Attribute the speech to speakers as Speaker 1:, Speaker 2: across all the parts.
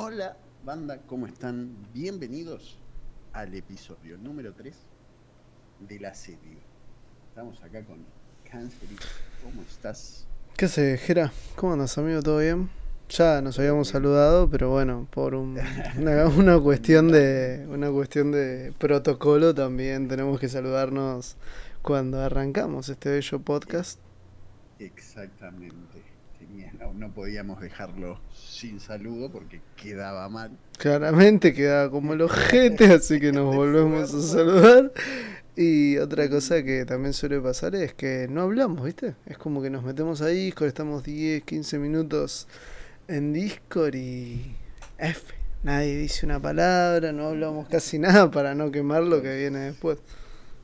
Speaker 1: Hola, banda, ¿cómo están? Bienvenidos al episodio número 3 de la serie. Estamos acá con Cáncer. ¿Cómo estás?
Speaker 2: ¿Qué se Jera? ¿Cómo andas, amigo? ¿Todo bien? Ya nos habíamos saludado, pero bueno, por un- una, una cuestión de una cuestión de protocolo también tenemos que saludarnos cuando arrancamos este bello podcast.
Speaker 1: Exactamente. No, no podíamos dejarlo sin saludo porque quedaba mal.
Speaker 2: Claramente queda como el ojete, así que nos volvemos a saludar. Y otra cosa que también suele pasar es que no hablamos, ¿viste? Es como que nos metemos a Discord, estamos 10, 15 minutos en Discord y F. Nadie dice una palabra, no hablamos casi nada para no quemar lo que viene después.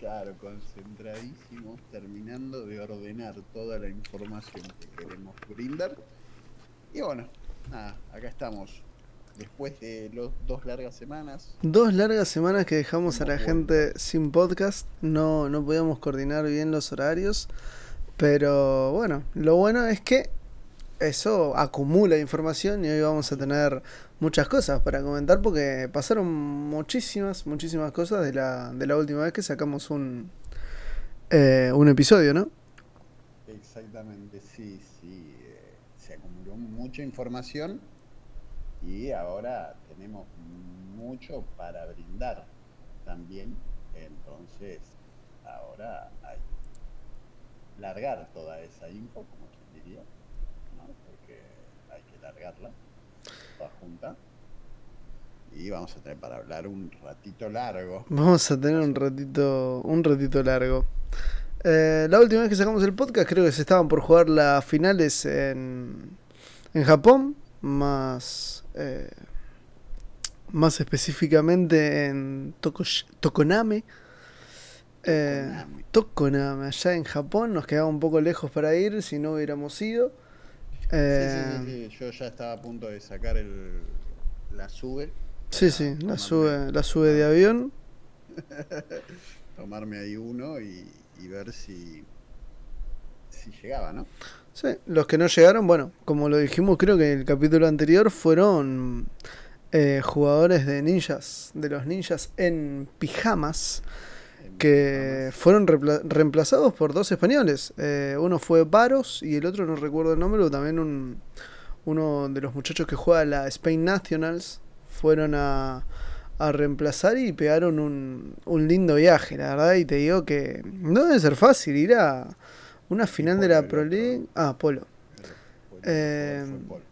Speaker 1: Claro, concentradísimos, terminando de ordenar toda la información que queremos brindar. Y bueno, nada, acá estamos. Después de los dos largas semanas,
Speaker 2: Dos largas semanas que dejamos a la gente sin podcast, no, no podíamos coordinar bien los horarios, pero bueno, lo bueno es que eso acumula información y hoy vamos a tener muchas cosas para comentar porque pasaron muchísimas, muchísimas cosas de la, de la última vez que sacamos un, eh, un episodio, ¿no?
Speaker 1: exactamente, sí, sí, eh, se acumuló mucha información y ahora tenemos mucho para brindar también. Entonces, ahora hay largar toda esa info, como quien diría, ¿no? porque hay que largarla toda junta. Y vamos a tener para hablar un ratito largo.
Speaker 2: Vamos a tener un ratito, un ratito largo. Eh, la última vez que sacamos el podcast creo que se estaban por jugar las finales en, en Japón, más, eh, más específicamente en Tokosh- Tokoname. Eh,
Speaker 1: Tokoname.
Speaker 2: Tokoname, allá en Japón, nos quedaba un poco lejos para ir si no hubiéramos ido. Eh,
Speaker 1: sí, sí, sí, Yo ya estaba a punto de sacar el, la sube.
Speaker 2: sí, sí, la sube, la sube de avión.
Speaker 1: Tomarme ahí uno y, y ver si, si llegaba, ¿no?
Speaker 2: Sí, los que no llegaron, bueno, como lo dijimos creo que en el capítulo anterior, fueron eh, jugadores de ninjas, de los ninjas en pijamas, que fueron reemplazados por dos españoles. Eh, uno fue Varos y el otro no recuerdo el nombre, pero también un, uno de los muchachos que juega la Spain Nationals fueron a, a reemplazar y pegaron un, un lindo viaje, la verdad, y te digo que no debe ser fácil ir a una final de
Speaker 1: Polo
Speaker 2: la Pro. League. Ah, Polo. Eh,
Speaker 1: Paul.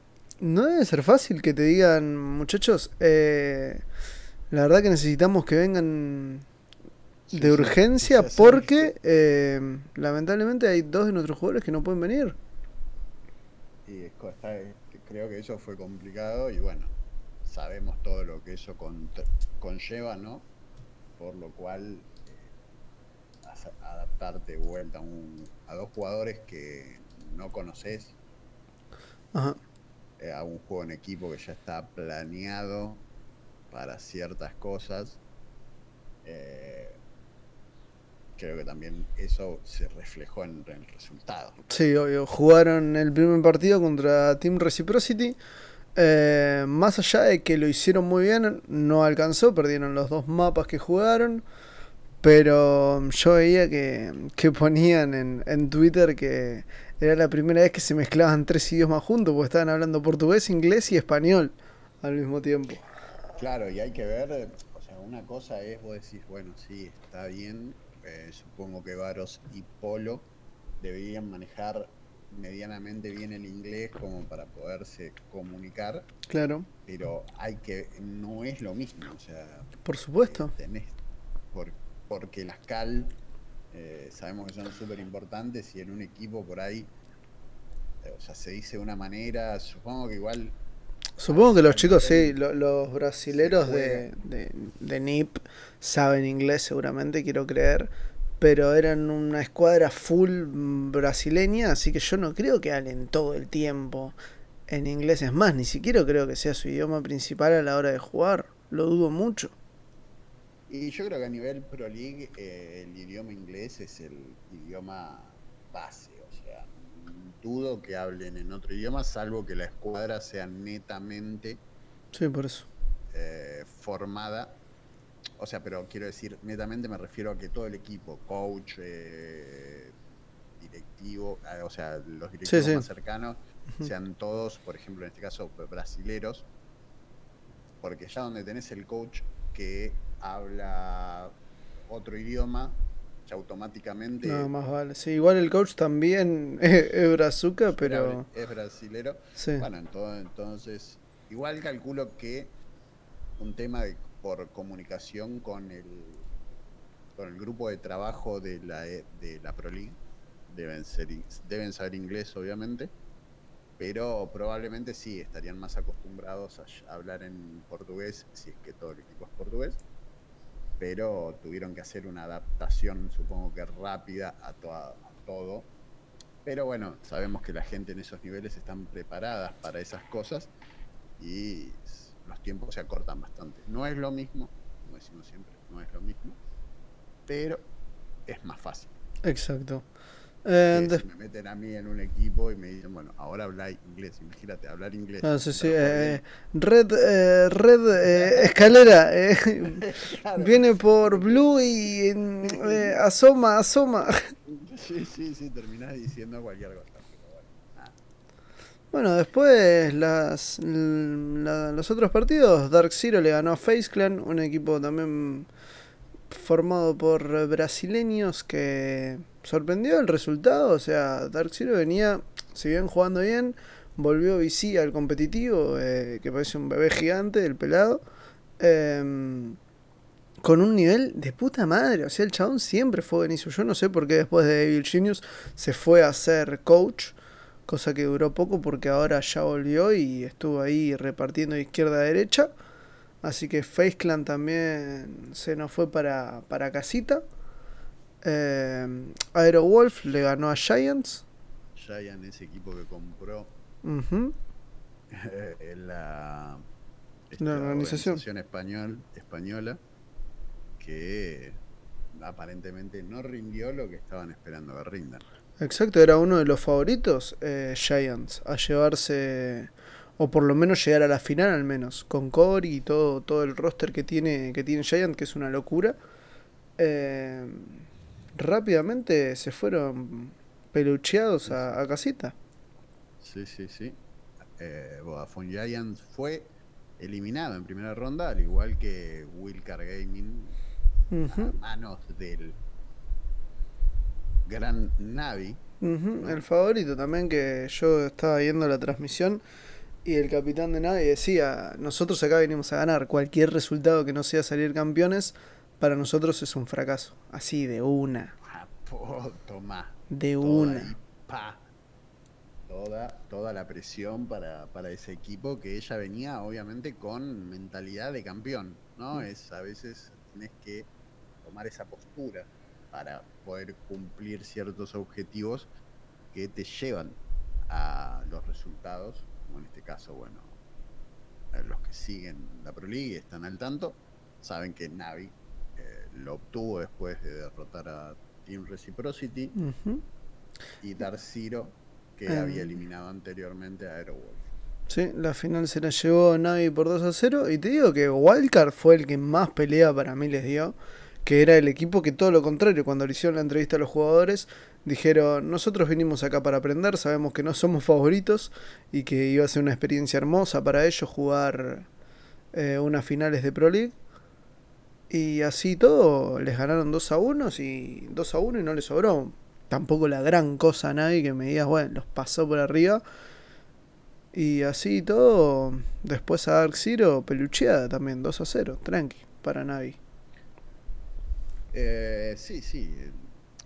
Speaker 2: No debe ser fácil que te digan, muchachos, eh, la verdad que necesitamos que vengan
Speaker 1: Sí,
Speaker 2: de
Speaker 1: sí,
Speaker 2: urgencia
Speaker 1: sí,
Speaker 2: porque eh, lamentablemente hay dos de nuestros jugadores que no pueden venir.
Speaker 1: Y está- creo que eso fue complicado y bueno, sabemos todo lo que eso con- conlleva, ¿no? Por lo cual, eh, adaptarte de vuelta a, un- a dos jugadores que no conoces,
Speaker 2: Ajá.
Speaker 1: eh, a un juego en equipo que ya está planeado para ciertas cosas. eh, creo que también eso se reflejó en, en el resultado.
Speaker 2: Sí, obvio. Jugaron el primer partido contra Team Reciprocity. Eh, más allá de que lo hicieron muy bien, no alcanzó, perdieron los dos mapas que jugaron. Pero yo veía que, que ponían en, en Twitter que era la primera vez que se mezclaban tres idiomas juntos, porque estaban hablando portugués, inglés y español al mismo tiempo.
Speaker 1: Claro, y hay que ver, o sea, una cosa es, vos decís, bueno, sí, está bien, eh, supongo que Varos y Polo deberían manejar medianamente bien el inglés como para poderse comunicar,
Speaker 2: Claro,
Speaker 1: pero hay que, no es lo mismo, o sea,
Speaker 2: por supuesto.
Speaker 1: eh, tenés, por- porque las cal eh, sabemos que son súper importantes y en un equipo por ahí, o sea, se dice de una manera, supongo que igual
Speaker 2: Supongo que los chicos, sí,
Speaker 1: nivel
Speaker 2: lo- los brasileros de, de, de NIP saben inglés seguramente, quiero creer, pero eran una escuadra full brasileña, así que yo no creo que hablen todo el tiempo en inglés. Es más, ni siquiera creo que sea su idioma principal a la hora de jugar, lo dudo mucho.
Speaker 1: Y yo creo que a nivel Pro League eh, el idioma inglés es el idioma base, dudo que hablen en otro idioma, salvo que la escuadra sea netamente
Speaker 2: Sí, por eso.
Speaker 1: Eh, formada. O sea, pero quiero decir, netamente me refiero a que todo el equipo, coach, eh, directivo, o sea, los directivos más cercanos, sean todos, por ejemplo, en este caso, brasileros, porque ya donde tenés el coach que habla otro idioma, automáticamente.
Speaker 2: No, más vale. Sí, igual el coach también es, brazuca, pero.
Speaker 1: Es brasilero. Bueno, entonces, igual calculo que un tema de, por comunicación con el, con el grupo de trabajo de la, de la Pro League, deben, ser, deben saber inglés, obviamente pero probablemente sí estarían más acostumbrados a hablar en portugués, si es que todo el equipo es portugués, pero tuvieron que hacer una adaptación, supongo que rápida, a, todo. Pero bueno, sabemos que la gente en esos niveles están preparadas para esas cosas y los tiempos se acortan bastante. No es lo mismo, como decimos siempre, no es lo mismo, pero es más fácil.
Speaker 2: Exacto.
Speaker 1: Eh, me meten a mí en un equipo y me dicen, bueno, ahora habla inglés, imagínate, hablar inglés.
Speaker 2: No, sí, sí, eh, red, eh, red eh, escalera, viene por blue y asoma, asoma.
Speaker 1: Sí, sí, sí, terminás diciendo cualquier cosa.
Speaker 2: bueno, después las, los otros partidos, Dark Zero le ganó a Face Clan, un equipo también formado por brasileños que sorprendió el resultado. O sea, Dark Zero venía, si bien jugando bien, volvió VC al competitivo, eh, que parece un bebé gigante, el pelado. Em, con un nivel de puta madre. O sea, el chabón siempre fue buenísimo. Yo no sé por qué después de Evil Genius se fue a ser coach. Cosa que duró poco porque ahora ya volvió y estuvo ahí repartiendo izquierda a derecha. Así que Face Clan también se nos fue para, para casita. Eh, Aero Wolf le ganó a Giants.
Speaker 1: Giants, ese equipo que compró la, organización, español, española que aparentemente no rindió lo que estaban esperando que rinda.
Speaker 2: Exacto, era uno de los favoritos, eh, Giants, a llevarse, o por lo menos llegar a la final al menos, con Corey y todo, todo el roster que tiene, que tiene Giants, que es una locura. Eh, rápidamente se fueron pelucheados a, casita.
Speaker 1: Sí, sí, sí. Eh, Vodafone Giants fue eliminado en primera ronda, al igual que Wilcar Gaming, a manos del gran Navi.
Speaker 2: El favorito también, que yo estaba viendo la transmisión y el capitán de Navi decía: Nosotros acá venimos a ganar. Cualquier resultado que no sea salir campeones para nosotros es un fracaso. Así de una.
Speaker 1: toma.
Speaker 2: De una.
Speaker 1: Toda, toda la presión para, ese equipo que ella venía obviamente con mentalidad de campeón, ¿no? Mm. Es a veces tienes que tomar esa postura para poder cumplir ciertos objetivos que te llevan a los resultados, como en este caso, bueno, los que siguen la Pro League y están al tanto, saben que Navi lo obtuvo después de derrotar a Team Reciprocity y Dark Zero, que em. había eliminado anteriormente a Aerowolf.
Speaker 2: Sí, la final se la llevó Navi por 2 a 0. Y te digo que Wildcard fue el que más pelea para mí les dio. Que era el equipo que todo lo contrario, cuando le hicieron la entrevista a los jugadores, dijeron, nosotros vinimos acá para aprender, sabemos que no somos favoritos y que iba a ser una experiencia hermosa para ellos jugar eh, unas finales de Pro League. Y así todo, les ganaron 2 a 1 y 2 a 1 y no les sobró tampoco la gran cosa a nadie que me digas, bueno, los pasó por arriba. Y así todo, después a Dark Zero, pelucheada también, 2 a 0, tranqui, para Navi.
Speaker 1: Eh, sí, sí,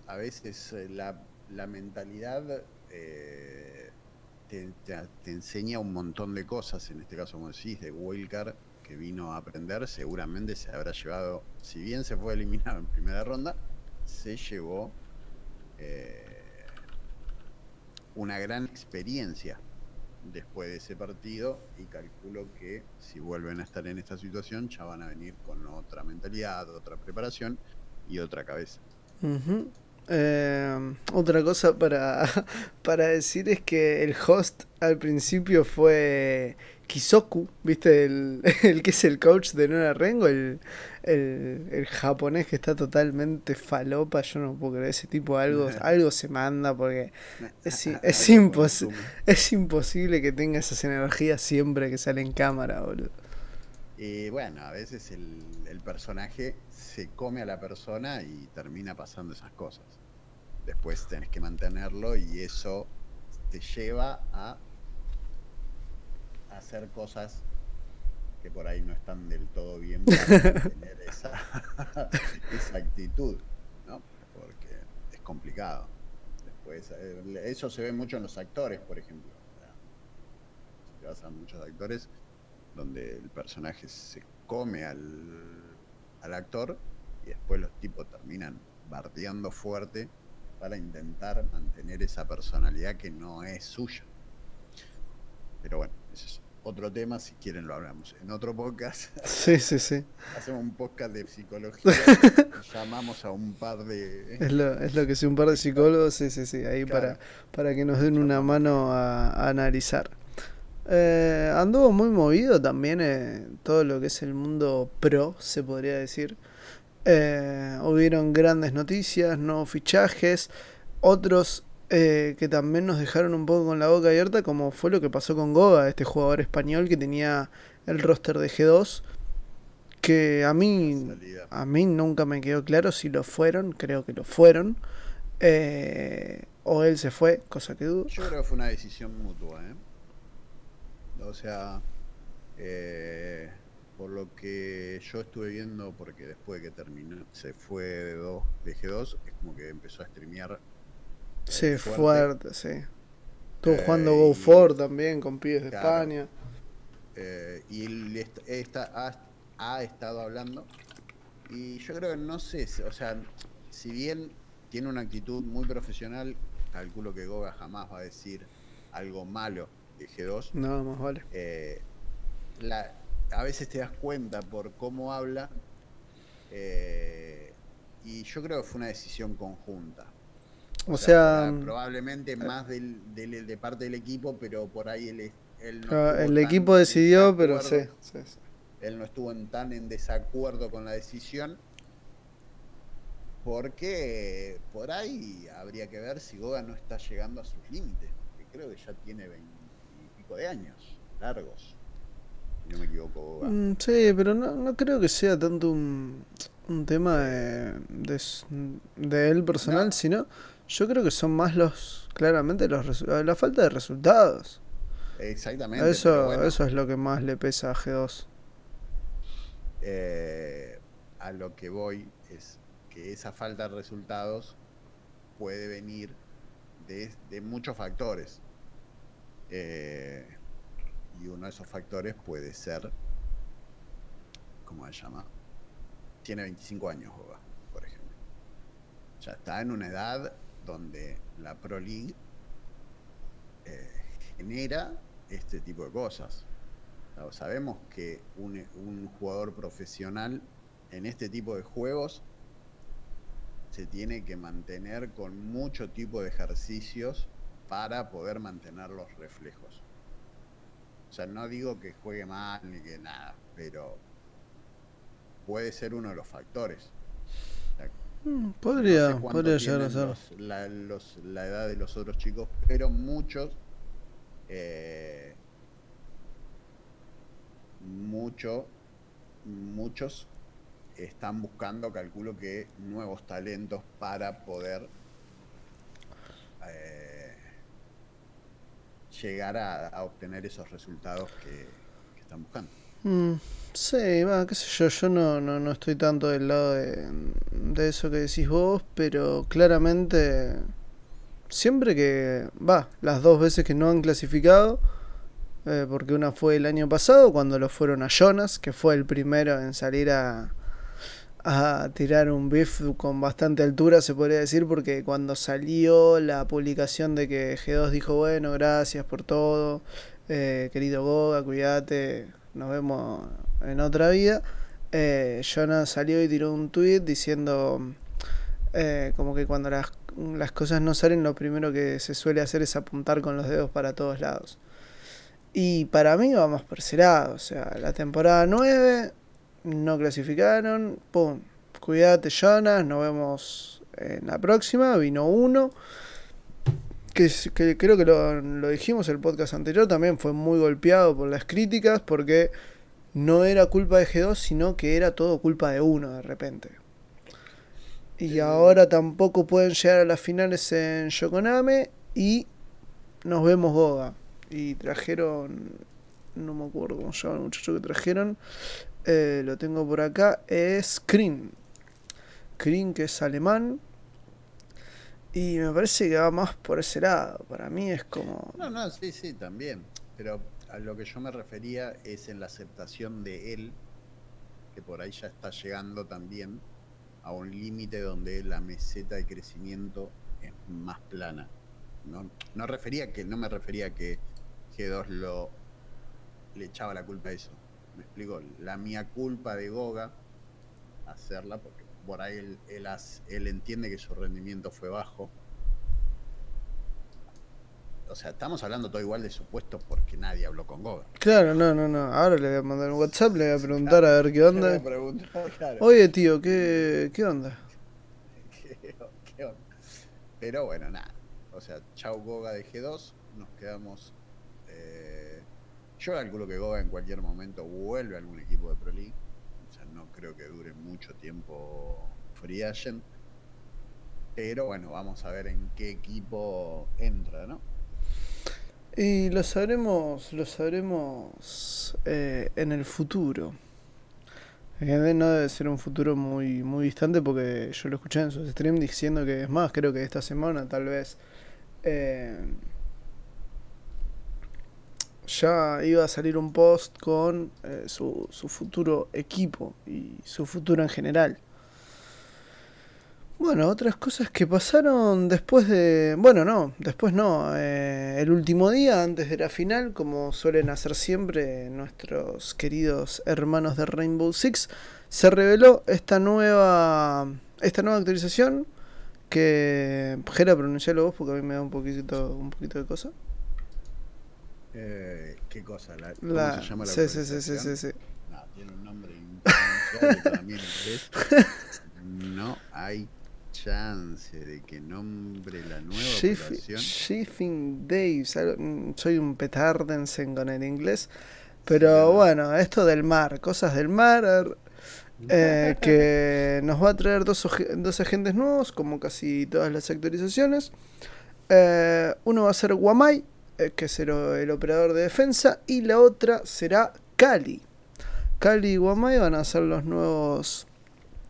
Speaker 1: a veces eh, la, mentalidad eh, te, enseña un montón de cosas, en este caso, como decís, de Wildcard que vino a aprender, seguramente se habrá llevado, si bien se fue eliminado en primera ronda, se llevó eh, una gran experiencia después de ese partido. Y calculo que si vuelven a estar en esta situación ya van a venir con otra mentalidad, otra preparación y otra cabeza.
Speaker 2: Eh, otra cosa para, para decir es que el host al principio fue Kisoku, ¿viste? El, el que es el coach de Nora Rengo, el, el, el, japonés que está totalmente falopa. Yo no puedo creer, ese tipo algo, algo se manda porque es, es, impos es imposible que tenga esas energías siempre que sale en cámara, boludo.
Speaker 1: Y bueno, a veces el, el personaje se come a la persona y termina pasando esas cosas. Después tenés que mantenerlo y eso te lleva a hacer cosas que por ahí no están del todo bien para tener esa, esa actitud, ¿no? Porque es complicado. Después, eh, eso se ve mucho en los actores, por ejemplo. Si te vas a muchos actores, donde el personaje se come al, al actor y después los tipos terminan bardeando fuerte para intentar mantener esa personalidad que no es suya. Pero bueno, ese es otro tema, si quieren lo hablamos en otro podcast.
Speaker 2: Sí, sí, sí.
Speaker 1: Hacemos un podcast de psicología, llamamos a un par de...
Speaker 2: Es lo, es lo que sí, un par de psicólogos, sí, sí, sí, ahí claro. para, para que nos den una mano a, a analizar. Eh, anduvo muy movido también eh, todo lo que es el mundo pro, se podría decir. Eh, hubieron grandes noticias, nuevos fichajes, otros eh, que también nos dejaron un poco con la boca abierta, como fue lo que pasó con Goga, este jugador español que tenía el roster de G2, que a mí, a mí nunca me quedó claro si lo fueron, creo que lo fueron, eh, o él se fue, cosa que dudo.
Speaker 1: Yo creo que fue una decisión mutua, ¿eh? O sea, eh, por lo que yo estuve viendo, porque después de que terminó, se fue de, dos, de G2, es como que empezó a streamear.
Speaker 2: Sí, fuerte, fuerte sí. Estuvo eh, jugando Go For también con pibes de claro, España.
Speaker 1: Eh, y esta, ha, ha, estado hablando. Y yo creo que no sé, o sea, si bien tiene una actitud muy profesional, calculo que Goga jamás va a decir algo malo de G2.
Speaker 2: No, más vale.
Speaker 1: Eh, la, a veces te das cuenta por cómo habla. Eh, y yo creo que fue una decisión conjunta.
Speaker 2: O, o sea,
Speaker 1: sea, probablemente eh, más del, del, de parte del equipo, pero por ahí él, él
Speaker 2: no el equipo decidió, pero sí, sí, sí,
Speaker 1: Él no estuvo en, tan en desacuerdo con la decisión. Porque por ahí habría que ver si Goga no está llegando a sus límites. Que creo que ya tiene 20 y pico de años largos no me equivoco.
Speaker 2: Mm, sí, pero no, no creo que sea tanto un, un tema de, de, de él personal, no. sino yo creo que son más los, claramente, los la falta de resultados.
Speaker 1: Exactamente.
Speaker 2: Eso, bueno, eso es lo que más le pesa a
Speaker 1: G2. Eh, a lo que voy es que esa falta de resultados puede venir de, de muchos factores. Eh, y uno de esos factores puede ser, ¿cómo se llama? Tiene 25 años, por ejemplo. Ya está en una edad donde la Pro League eh, genera este tipo de cosas. Sabemos que un jugador profesional en este tipo de juegos se tiene que mantener con mucho tipo de ejercicios para poder mantener los reflejos. O sea, no digo que juegue mal ni que nada, pero puede ser uno de los factores.
Speaker 2: O sea, mm, podría, no sé podría llegar a ser.
Speaker 1: Los, la, los, la, edad de los otros chicos, pero muchos, eh, mucho, muchos están buscando, calculo que, nuevos talentos para poder eh, llegar a, obtener esos resultados que, están buscando.
Speaker 2: Mm, sí, va, qué sé yo, yo no, no, no estoy tanto del lado de, de, eso que decís vos, pero claramente siempre que, va, las dos veces que no han clasificado, eh, porque una fue el año pasado cuando lo fueron a Jonas, que fue el primero en salir a, a tirar un beef con bastante altura, se podría decir, porque cuando salió la publicación de que G2 dijo, bueno, gracias por todo, eh, querido Goga, cuídate, nos vemos en otra vida, eh, salió y tiró un tweet diciendo, Eh, como que cuando las, las cosas no salen, lo primero que se suele hacer es apuntar con los dedos para todos lados. Y para mí vamos por ese. O sea, la temporada 9 no clasificaron. Pum. Cuídate, Jonas. Nos vemos en la próxima. Vino uno. Que, que creo que lo, lo dijimos el podcast anterior. También fue muy golpeado por las críticas. Porque no era culpa de G2, sino que era todo culpa de uno de repente. Y ahora tampoco pueden llegar a las finales en Yokoname. Y nos vemos Goga. Y trajeron. No me acuerdo cómo se llama el muchacho que trajeron. Eh, lo tengo por acá. Es Krin. Krin, que es alemán. Y me parece que va más por ese lado. Para mí es como.
Speaker 1: No, no, sí, sí, también. Pero a lo que yo me refería es en la aceptación de él, que por ahí ya está llegando también a un límite donde la meseta de crecimiento es más plana. No, no refería que, no me refería que G2 lo le echaba la culpa a eso. Me explico, la mía culpa de Goga hacerla, porque por ahí él, él, entiende que su rendimiento fue bajo. O sea, estamos hablando todo igual de supuestos porque nadie habló con Goga.
Speaker 2: Claro, no, no, no. Ahora le voy a mandar un WhatsApp, le voy a preguntar a ver qué onda.
Speaker 1: Claro,
Speaker 2: Oye, tío, ¿qué, qué onda?
Speaker 1: ¿qué- qué onda? Pero bueno, nada. O sea, chau Goga de G2, nos quedamos. Yo calculo que Goga en cualquier momento vuelve a algún equipo de Pro League. O sea, no creo que dure mucho tiempo Free Agent. Pero bueno, vamos a ver en qué equipo entra, ¿no?
Speaker 2: Y lo sabremos, lo sabremos eh, en el futuro. No debe ser un futuro muy, muy distante porque yo lo escuché en sus streams diciendo que es más, creo que esta semana tal vez eh, ya iba a salir un post con eh, su, su futuro equipo y su futuro en general. Bueno, otras cosas que pasaron después de... Bueno, no, después no. eh, el último día, antes de la final, como suelen hacer siempre nuestros queridos hermanos de Rainbow Six, se reveló esta nueva, esta nueva actualización que... Jera, pronuncialo vos porque a mí me da un un poquito de cosa.
Speaker 1: Eh, ¿Qué cosa? La, ¿Cómo
Speaker 2: La,
Speaker 1: se llama la
Speaker 2: sí, sí, sí, sí, sí, sí.
Speaker 1: No, tiene un nombre inglés. No hay chance de que nombre la nueva
Speaker 2: Shift-
Speaker 1: operación.
Speaker 2: Shifting Days. Soy un petardense con el inglés. Pero
Speaker 1: no.
Speaker 2: bueno, esto del mar, cosas del mar. er, eh, que nos va a traer dos, dos agentes nuevos, como casi todas las actualizaciones. Eh, uno va a ser eh, que es el, operador de defensa, y la otra será Kali. Kali y Wamai van a ser los nuevos,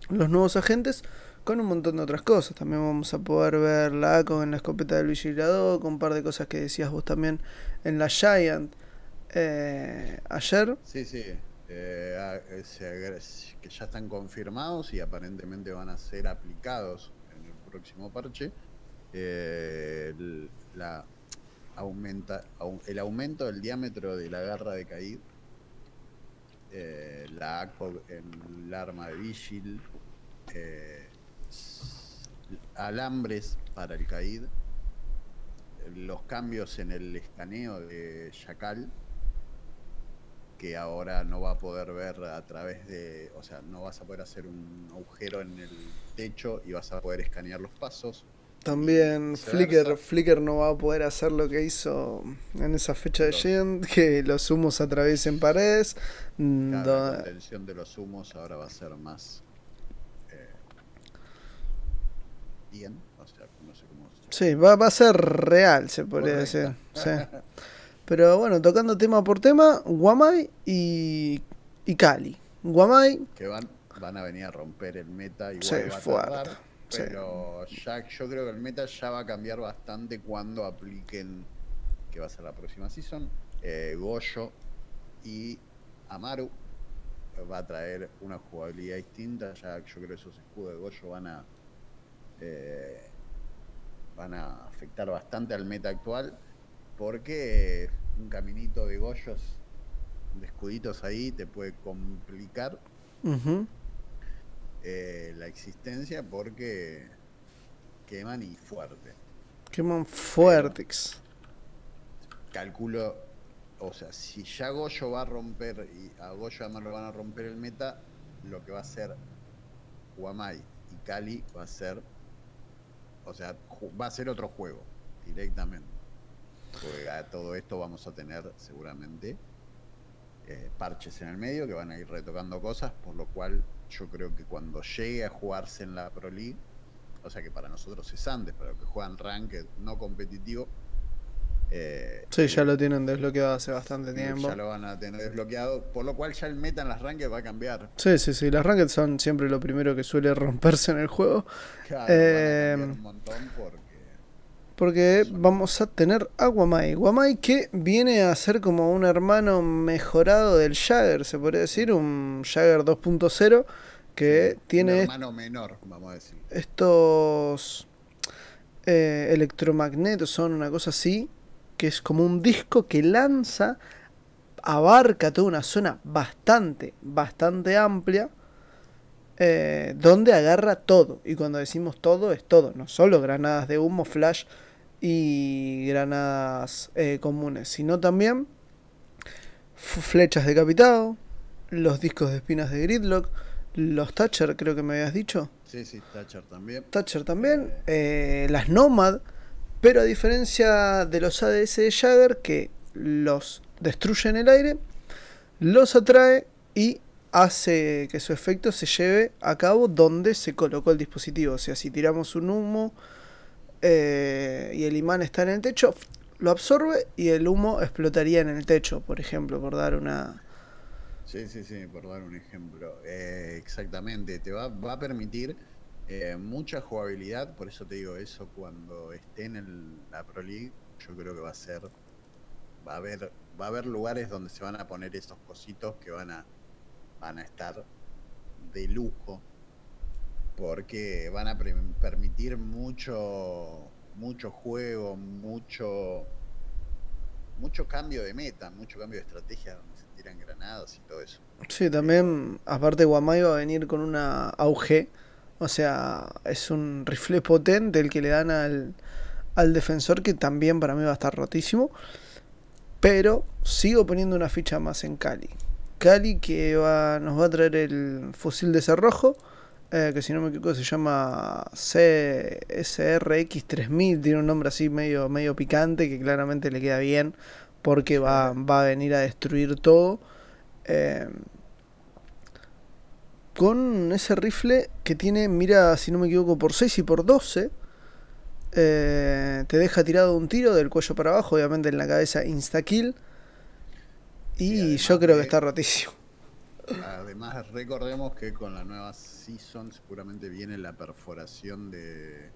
Speaker 2: los nuevos agentes, con un montón de otras cosas. También vamos a poder ver la ACO en la escopeta del vigilador, con un par de cosas que decías vos también en la Giant eh, ayer.
Speaker 1: Sí, sí. eh, ah, eh, que ya están confirmados y aparentemente van a ser aplicados en el próximo parche. Eh, la aumenta, au- el aumento del diámetro de la garra de Caid, eh, la ACO en el arma de Vigil, eh, alambres para el Caid, los cambios en el escaneo de Chacal, que ahora no va a poder ver a través de, o sea, no vas a poder hacer un agujero en el techo y vas a poder escanear los pasos.
Speaker 2: También. Flickr, Flickr no va a poder hacer lo que hizo en esa fecha de Giant, que los humos atraviesen paredes. mm,
Speaker 1: Claro, la contención de los humos ahora va a ser más eh, bien, o sea, no sé cómo se
Speaker 2: Sí, va, va a ser real, se podría decir. Sí. Pero bueno, tocando tema por tema, Guamai y, y Cali. Guamai,
Speaker 1: que van, van a venir a romper el meta igual
Speaker 2: Sí,
Speaker 1: va a
Speaker 2: fuerte,
Speaker 1: tardar,
Speaker 2: sí.
Speaker 1: pero ya yo creo que el meta ya va a cambiar bastante cuando apliquen que va a ser la próxima season. Eh, Goyo y Amaru va a traer una jugabilidad distinta. Ya yo creo que esos escudos de Goyo van a eh, van a afectar bastante al meta actual porque un caminito de Goyos de escuditos ahí te puede complicar.
Speaker 2: Ujú,
Speaker 1: eh, la existencia porque queman y fuerte.
Speaker 2: Queman fuertes.
Speaker 1: Calculo, o sea, si ya Goyo va a romper y a Goyo además lo van a romper el meta, lo que va a hacer Guamay y Cali va a ser, o sea, va a ser otro juego directamente. Porque a todo esto vamos a tener seguramente eh, parches en el medio que van a ir retocando cosas, por lo cual yo creo que cuando llegue a jugarse en la Pro League, o sea que para nosotros es antes, pero que juegan ranked no competitivo.
Speaker 2: Eh, sí, ya lo tienen desbloqueado hace bastante tiempo.
Speaker 1: Ya lo van a tener desbloqueado, por lo cual ya el meta en las ranked va a cambiar.
Speaker 2: Sí, sí, sí, las ranked son siempre lo primero que suele romperse en el juego.
Speaker 1: Claro, eh, un montón porque
Speaker 2: porque vamos a tener a Guamai. Guamai que viene a ser como un hermano mejorado del Jagger, se podría decir, un Jagger 2.0 que tiene... Un
Speaker 1: hermano menor, vamos a decir.
Speaker 2: Estos eh, electromagnetos son una cosa así, que es como un disco que lanza, abarca toda una zona bastante, bastante amplia. Eh, donde agarra todo. Y cuando decimos todo, es todo. No solo granadas de humo, flash, y granadas eh, comunes, sino también flechas decapitado, los discos de espinas de Gridlock, los Thatcher creo que me habías dicho.
Speaker 1: Sí, sí, Thatcher también.
Speaker 2: Thatcher también, eh, las Nomad, pero a diferencia de los ADS de Jagger que los destruye en el aire, los atrae y hace que su efecto se lleve a cabo donde se colocó el dispositivo. O sea, si tiramos un humo eh, y el imán está en el techo, lo absorbe y el humo explotaría en el techo, por ejemplo, por dar una...
Speaker 1: Sí, sí, sí, por dar un ejemplo. Eh, exactamente, te va, va a permitir eh, mucha jugabilidad, por eso te digo eso, cuando esté en el, la Pro League, yo creo que va a ser, va a haber, va a haber lugares donde se van a poner esos cositos que van a, van a estar de lujo porque van a permitir mucho mucho juego, mucho mucho cambio de meta, mucho cambio de estrategia donde se tiran granadas y todo eso.
Speaker 2: Sí, también aparte Guamay va a venir con una auge, o sea, es un rifle potente el que le dan al, al defensor que también para mí va a estar rotísimo, pero sigo poniendo una ficha más en Cali. Cali que va, nos va a traer el fusil de cerrojo eh, que si no me equivoco se llama CSRX3000, tiene un nombre así medio, medio picante que claramente le queda bien porque va, va a venir a destruir todo. Eh, con ese rifle que tiene, mira, si no me equivoco, por 6 y por 12. Eh, te deja tirado un tiro del cuello para abajo, obviamente en la cabeza insta-kill. Y yo creo que está rotísimo.
Speaker 1: Además, recordemos que con la nueva season seguramente viene la perforación de,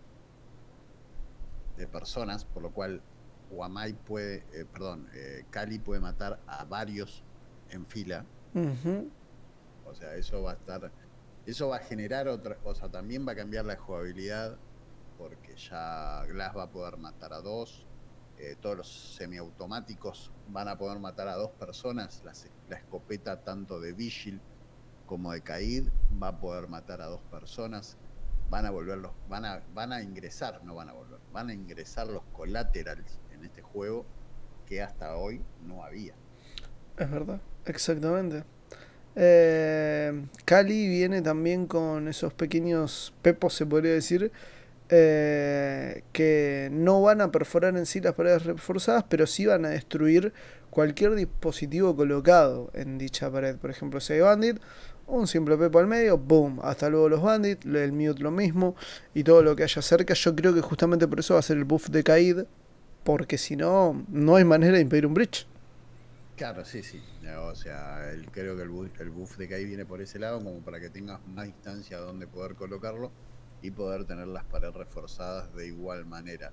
Speaker 1: de personas, por lo cual Guamay puede, eh, perdón, eh, Cali puede matar a varios en fila. O sea, eso va a estar, eso va a generar otra cosa, también va a cambiar la jugabilidad, porque ya Glass va a poder matar a dos, eh, todos los semiautomáticos van a poder matar a dos personas, la, la, escopeta tanto de Vigil como de Caid va a poder matar a dos personas, van a volverlos, van a, van a ingresar, no van a volver, van a ingresar los colaterales en este juego que hasta hoy no había.
Speaker 2: Es verdad, exactamente. Eh, Cali viene también con esos pequeños pepos, se podría decir, eh, que no van a perforar en sí las paredes reforzadas, pero sí van a destruir cualquier dispositivo colocado en dicha pared. Por ejemplo, si hay bandit, un simple pepo al medio, boom, hasta luego los bandits, el mute lo mismo, y todo lo que haya cerca. Yo creo que justamente por eso va a ser el buff de Kaid, porque si no, no hay manera de impedir un bridge.
Speaker 1: Claro, sí, sí. O sea, creo que el buff, el buff de Kaid viene por ese lado, como para que tengas más distancia donde poder colocarlo y poder tener las paredes reforzadas de igual manera.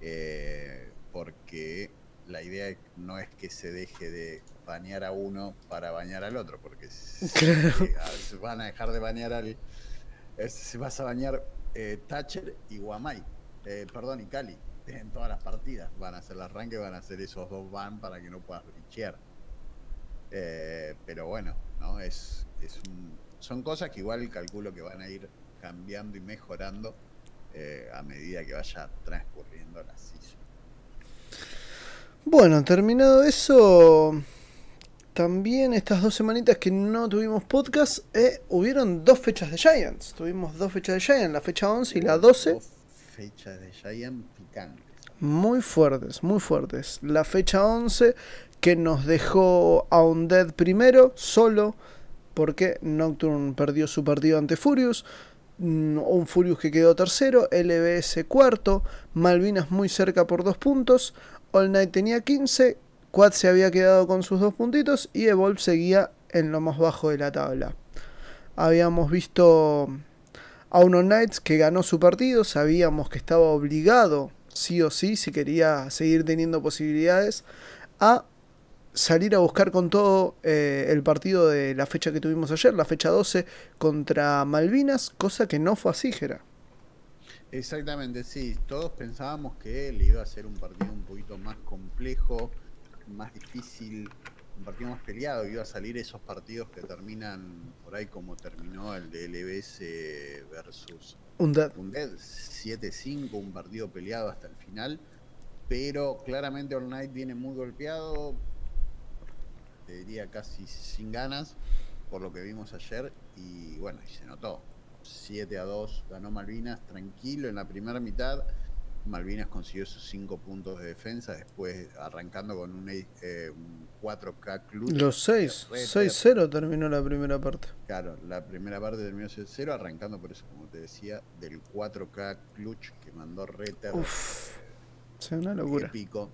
Speaker 1: Eh, porque la idea no es que se deje de bañar a uno para bañar al otro, porque se van a dejar de bañar al... Se vas a bañar eh, Thatcher y Guamay, eh, perdón, y Cali, en todas las partidas. Van a hacer el arranque, van a hacer esos dos van para que no puedas brichear. pero bueno, ¿no? Es, es son cosas que igual calculo que van a ir cambiando y mejorando eh, a medida que vaya transcurriendo la season.
Speaker 2: Bueno, terminado eso, también estas dos semanitas que no tuvimos podcast, eh, hubieron dos fechas de Giants. Tuvimos dos fechas de Giants, la fecha 11 y la 12.
Speaker 1: Dos fechas de Giants picantes.
Speaker 2: Muy fuertes, muy fuertes. La fecha 11 que nos dejó a un Dead primero, solo, porque Nocturne perdió su partido ante Furious. Mm, Un Furious que quedó tercero, LBS cuarto, Malvinas muy cerca por dos puntos, All Night tenía 15, Quad se había quedado con sus dos puntitos y Evolve seguía en lo más bajo de la tabla. Habíamos visto a uno Knights que ganó su partido, sabíamos que estaba obligado, sí o sí, si quería seguir teniendo posibilidades, a salir a buscar con todo eh, el partido de la fecha que tuvimos ayer, la fecha 12 contra Malvinas, cosa que no fue así, Gera.
Speaker 1: Exactamente, sí. Todos pensábamos que le iba a ser un partido un poquito más complejo, más difícil, un partido más peleado. Iba a salir esos partidos que terminan por ahí como terminó el de LBS versus
Speaker 2: Undead.
Speaker 1: Undead. 7-5, un partido peleado hasta el final. Pero claramente All Night viene muy golpeado, te diría casi sin ganas, por lo que vimos ayer. Y bueno, y se notó. 7 a 2 ganó Malvinas tranquilo en la primera mitad. Malvinas consiguió sus 5 puntos de defensa, después arrancando con un, eh, un 4K clutch.
Speaker 2: Los 6,
Speaker 1: Reter.
Speaker 2: 6-0 terminó la primera parte.
Speaker 1: Claro, la primera parte terminó 0 arrancando por eso, como te decía, del 4K clutch que mandó Reter.
Speaker 2: Uf, es una locura.
Speaker 1: épico.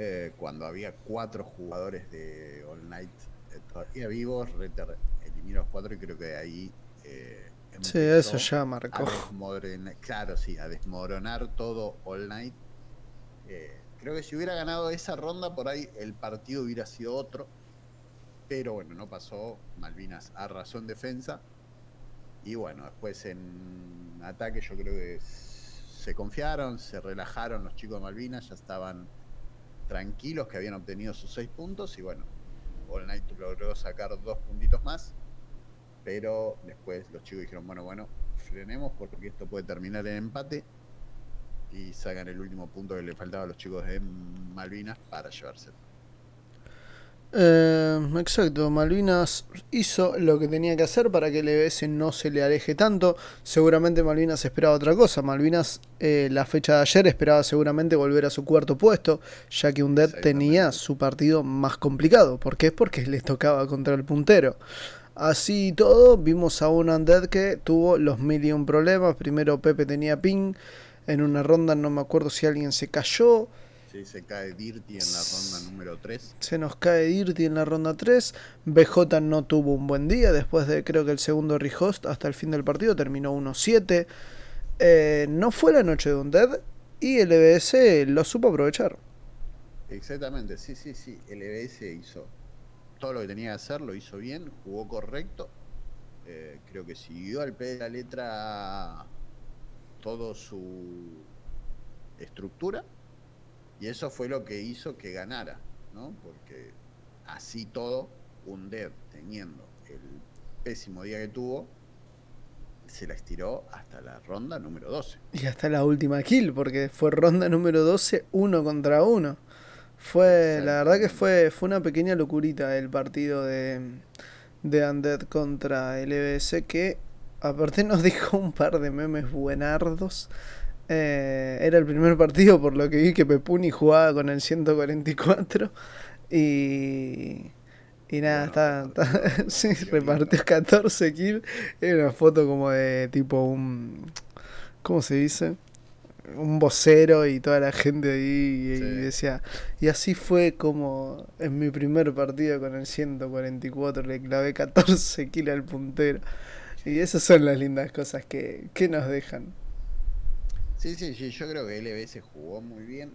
Speaker 1: Eh, cuando había cuatro jugadores de All Night eh, todavía vivos, Reter eliminó a los cuatro y creo que de ahí eh,
Speaker 2: Sí, eso ya marcó.
Speaker 1: claro, sí, a desmoronar todo All Night. Creo que si hubiera ganado esa ronda, por ahí el partido hubiera sido otro. Pero bueno, no pasó. Malvinas arrasó en defensa. Y bueno, después en ataque yo creo que se confiaron, se relajaron los chicos de Malvinas, ya estaban tranquilos que habían obtenido sus seis puntos. Y bueno, All Night logró sacar dos puntitos más. Pero después los chicos dijeron, bueno, bueno, frenemos porque esto puede terminar en empate. Y sacan el último punto que le faltaba a los chicos de Malvinas para llevarse.
Speaker 2: Eh, exacto, Malvinas hizo lo que tenía que hacer para que el EBS no se le aleje tanto. Seguramente Malvinas esperaba otra cosa. Malvinas, eh, la fecha de ayer, esperaba seguramente volver a su cuarto puesto, ya que Undead tenía su partido más complicado. ¿Por qué? Porque les tocaba contra el puntero. Así y todo, vimos a un Undead que tuvo los mil y un problemas. Primero Pepe tenía ping. En una ronda no me acuerdo si alguien se cayó.
Speaker 1: Sí, se cae Dirty en la ronda número 3.
Speaker 2: Se nos cae Dirty en la ronda 3. BJ no tuvo un buen día. Después de creo que el segundo rehost hasta el fin del partido terminó 1-7. Eh, no fue la noche de Undead. Y el EBS lo supo aprovechar.
Speaker 1: Exactamente, sí, sí, sí. El EBS hizo todo lo que tenía que hacer, lo hizo bien, jugó correcto. Eh, creo que siguió al pie de la letra todo su estructura. Y eso fue lo que hizo que ganara, ¿no? Porque así todo, un teniendo el pésimo día que tuvo, se la estiró hasta la ronda número 12.
Speaker 2: Y hasta la última kill, porque fue ronda número 12, uno contra uno. Fue, la verdad que fue, fue una pequeña locurita el partido de, de Undead contra el EBS que aparte nos dijo un par de memes buenardos. Eh, era el primer partido por lo que vi que Pepuni jugaba con el 144 y, y nada, está, está- sí, repartió 14 kills. Era una foto como de tipo un... ¿Cómo se dice? Un vocero y toda la gente ahí y,
Speaker 1: Sí.
Speaker 2: y decía... Y así fue como en mi primer partido con el 144 le clavé 14 kills al puntero. Y esas son las lindas cosas que, que nos dejan.
Speaker 1: Sí, sí, sí, yo creo que LBS jugó muy bien,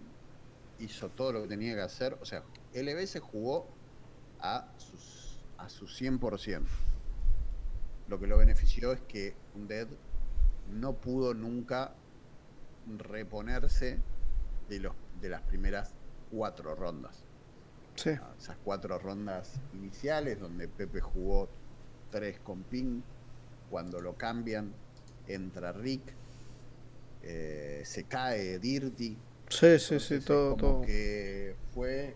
Speaker 1: hizo todo lo que tenía que hacer, o sea, LBS jugó a, sus, a su 100%. Lo que lo benefició es que Undead no pudo nunca reponerse de, los, de las primeras cuatro rondas.
Speaker 2: Sí.
Speaker 1: Esas cuatro rondas iniciales donde Pepe jugó tres con ping, cuando lo cambian, entra Rick eh, se cae Dirty.
Speaker 2: Sí, sí, sí, todo, todo.
Speaker 1: que fue,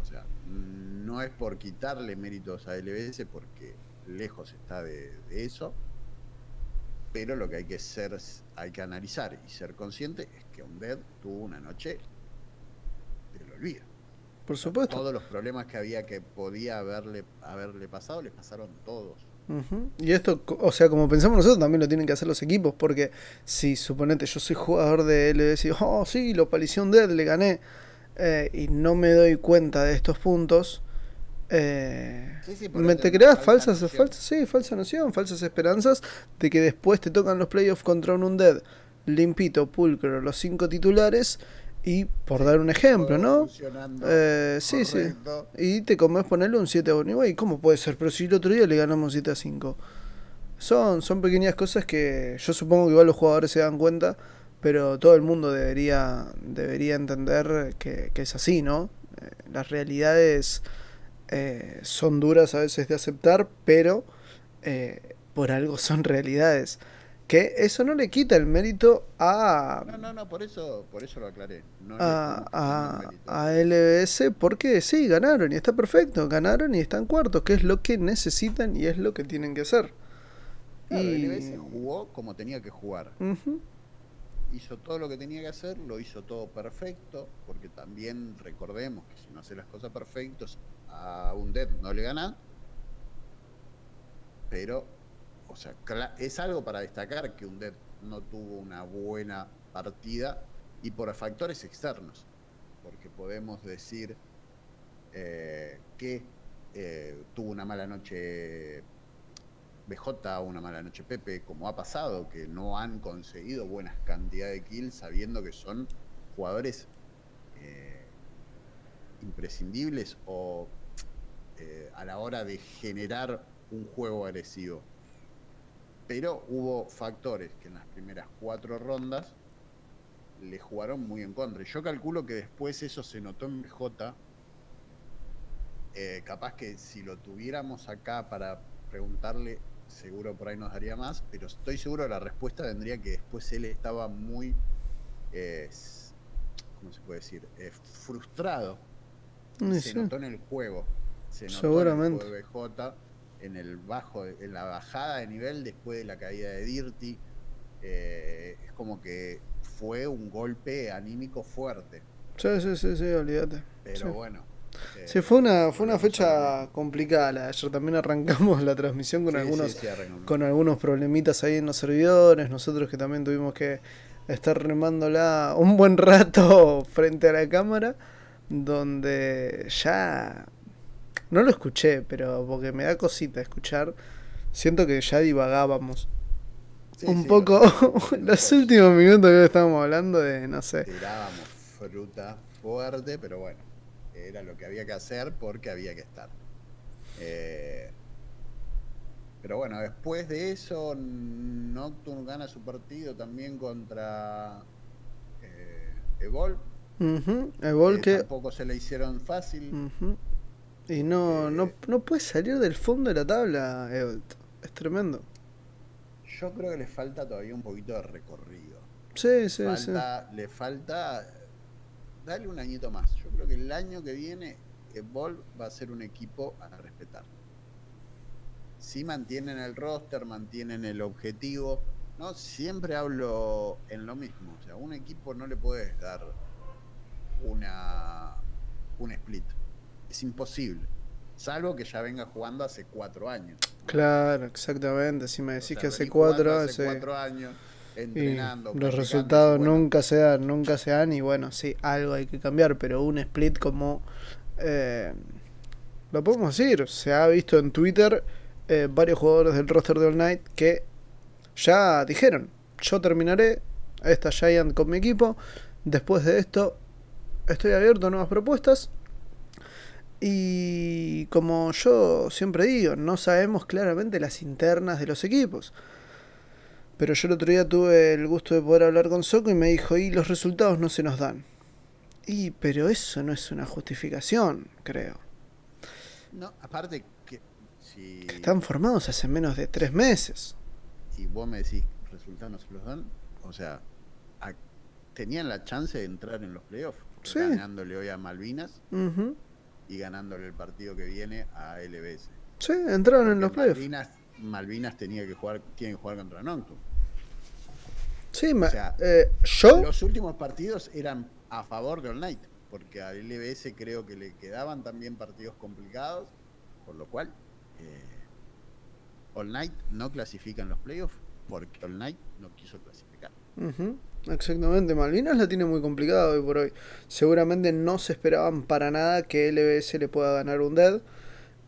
Speaker 1: o sea, no es por quitarle méritos a LBS porque lejos está de, eso, pero lo que hay que ser, hay que analizar y ser consciente es que Undead tuvo una noche del olvido.
Speaker 2: Por supuesto.
Speaker 1: Todos los problemas que había que podía haberle, haberle pasado, le pasaron todos.
Speaker 2: Y esto, o sea, como pensamos nosotros, también lo tienen que hacer los equipos, porque si suponete yo soy jugador de y oh sí, lo palició un dead, le gané, eh, y no me doy cuenta de estos puntos, eh, me te creas falsas, falsas, sí, falsa noción, falsas esperanzas de que después te tocan los playoffs contra un Undead, limpito, pulcro, los cinco titulares y por dar un ejemplo, ¿no? Eh, sí, sí. Y te comes ponerle un 7 a Bonnie ¿Cómo puede ser? Pero si el otro día le ganamos 7 a 5. Son, son pequeñas cosas que yo supongo que igual los jugadores se dan cuenta, pero todo el mundo debería, debería entender que, es así, ¿no? Eh, las realidades eh, son duras a veces de aceptar, pero por algo son realidades. Que eso no le quita el mérito a.
Speaker 1: No, no, no, por eso, por eso lo aclaré.
Speaker 2: a, a, LBS, porque sí, ganaron y está perfecto. Ganaron y están cuartos, que es lo que necesitan y es lo que tienen que hacer.
Speaker 1: y... LBS jugó como tenía que jugar. Hizo todo lo que tenía que hacer, lo hizo todo perfecto, porque también recordemos que si no hace las cosas perfectas, a un Dead no le gana. Pero o sea, es algo para destacar que un Dead no tuvo una buena partida y por factores externos, porque podemos decir eh, que eh, tuvo una mala noche BJ, una mala noche Pepe, como ha pasado, que no han conseguido buenas cantidades de kills sabiendo que son jugadores eh, imprescindibles o a la hora de generar un juego agresivo pero hubo factores que en las primeras cuatro rondas le jugaron muy en contra. Y yo calculo que después eso se notó en BJ. Eh, capaz que si lo tuviéramos acá para preguntarle, seguro por ahí nos daría más, pero estoy seguro de la respuesta vendría que después él estaba muy, eh, ¿cómo se puede decir? Eh, frustrado. se notó en el juego. Se notó
Speaker 2: Seguramente.
Speaker 1: en el juego de BJ en el bajo, en la bajada de nivel después de la caída de Dirty. Eh, es como que fue un golpe anímico fuerte.
Speaker 2: Sí, sí, sí, sí, olvídate.
Speaker 1: Pero bueno.
Speaker 2: Eh, sí, fue una, fue una fecha complicada la ayer. También arrancamos la transmisión con algunos con algunos problemitas ahí en los servidores. Nosotros que también tuvimos que estar remándola un buen rato frente a la cámara. Donde ya no lo escuché, pero porque me da cosita escuchar. Siento que ya divagábamos. un poco los últimos minutos que estábamos hablando de, no sé.
Speaker 1: Tirábamos fruta fuerte, pero bueno, era lo que había que hacer porque había que estar. Eh, pero bueno, después de eso, Nocturne gana su partido también contra eh, Evol.
Speaker 2: Evol que,
Speaker 1: Tampoco se le hicieron fácil.
Speaker 2: Y no, no, no puede salir del fondo de la tabla, Es tremendo.
Speaker 1: Yo creo que le falta todavía un poquito de recorrido.
Speaker 2: Sí, sí,
Speaker 1: sí. Le falta. Dale un añito más. Yo creo que el año que viene, Evolve va a ser un equipo a respetar. Si mantienen el roster, mantienen el objetivo. No, siempre hablo en lo mismo. O sea, un equipo no le puedes dar una un split es imposible. Salvo que ya venga jugando hace cuatro años.
Speaker 2: Claro, exactamente. Si me decís que hace cuatro,
Speaker 1: hace cuatro años entrenando.
Speaker 2: los resultados nunca se dan, nunca se dan y bueno, sí, algo hay que cambiar, pero un split como... Eh, lo podemos decir, se ha visto en Twitter eh, varios jugadores del roster de All Night que ya dijeron, yo terminaré esta Giant con mi equipo, después de esto estoy abierto a nuevas propuestas y como yo siempre digo, no sabemos claramente las internas de los equipos. Pero yo el otro día tuve el gusto de poder hablar con Soco y me dijo, y los resultados no se nos dan. Y, pero eso no es una justificación, creo.
Speaker 1: No, aparte que si...
Speaker 2: Están formados hace menos de tres meses.
Speaker 1: Y vos me decís, resultados no se los dan. O sea, tenían la chance de entrar en los playoffs,
Speaker 2: Sí.
Speaker 1: ganándole hoy a Malvinas. Y ganándole el partido que viene a LBS.
Speaker 2: Sí, entraron en los playoffs.
Speaker 1: Malvinas, Malvinas tenía que jugar, tiene que jugar contra Nocturne.
Speaker 2: Sí,
Speaker 1: o sea,
Speaker 2: eh, yo.
Speaker 1: Los últimos partidos eran a favor de All Night, porque a LBS creo que le quedaban también partidos complicados, por lo cual eh, All Night no clasifica en los playoffs, porque All Night no quiso clasificar.
Speaker 2: Ujú, Exactamente, Malvinas la tiene muy complicada hoy por hoy. Seguramente no se esperaban para nada que LBS le pueda ganar un dead.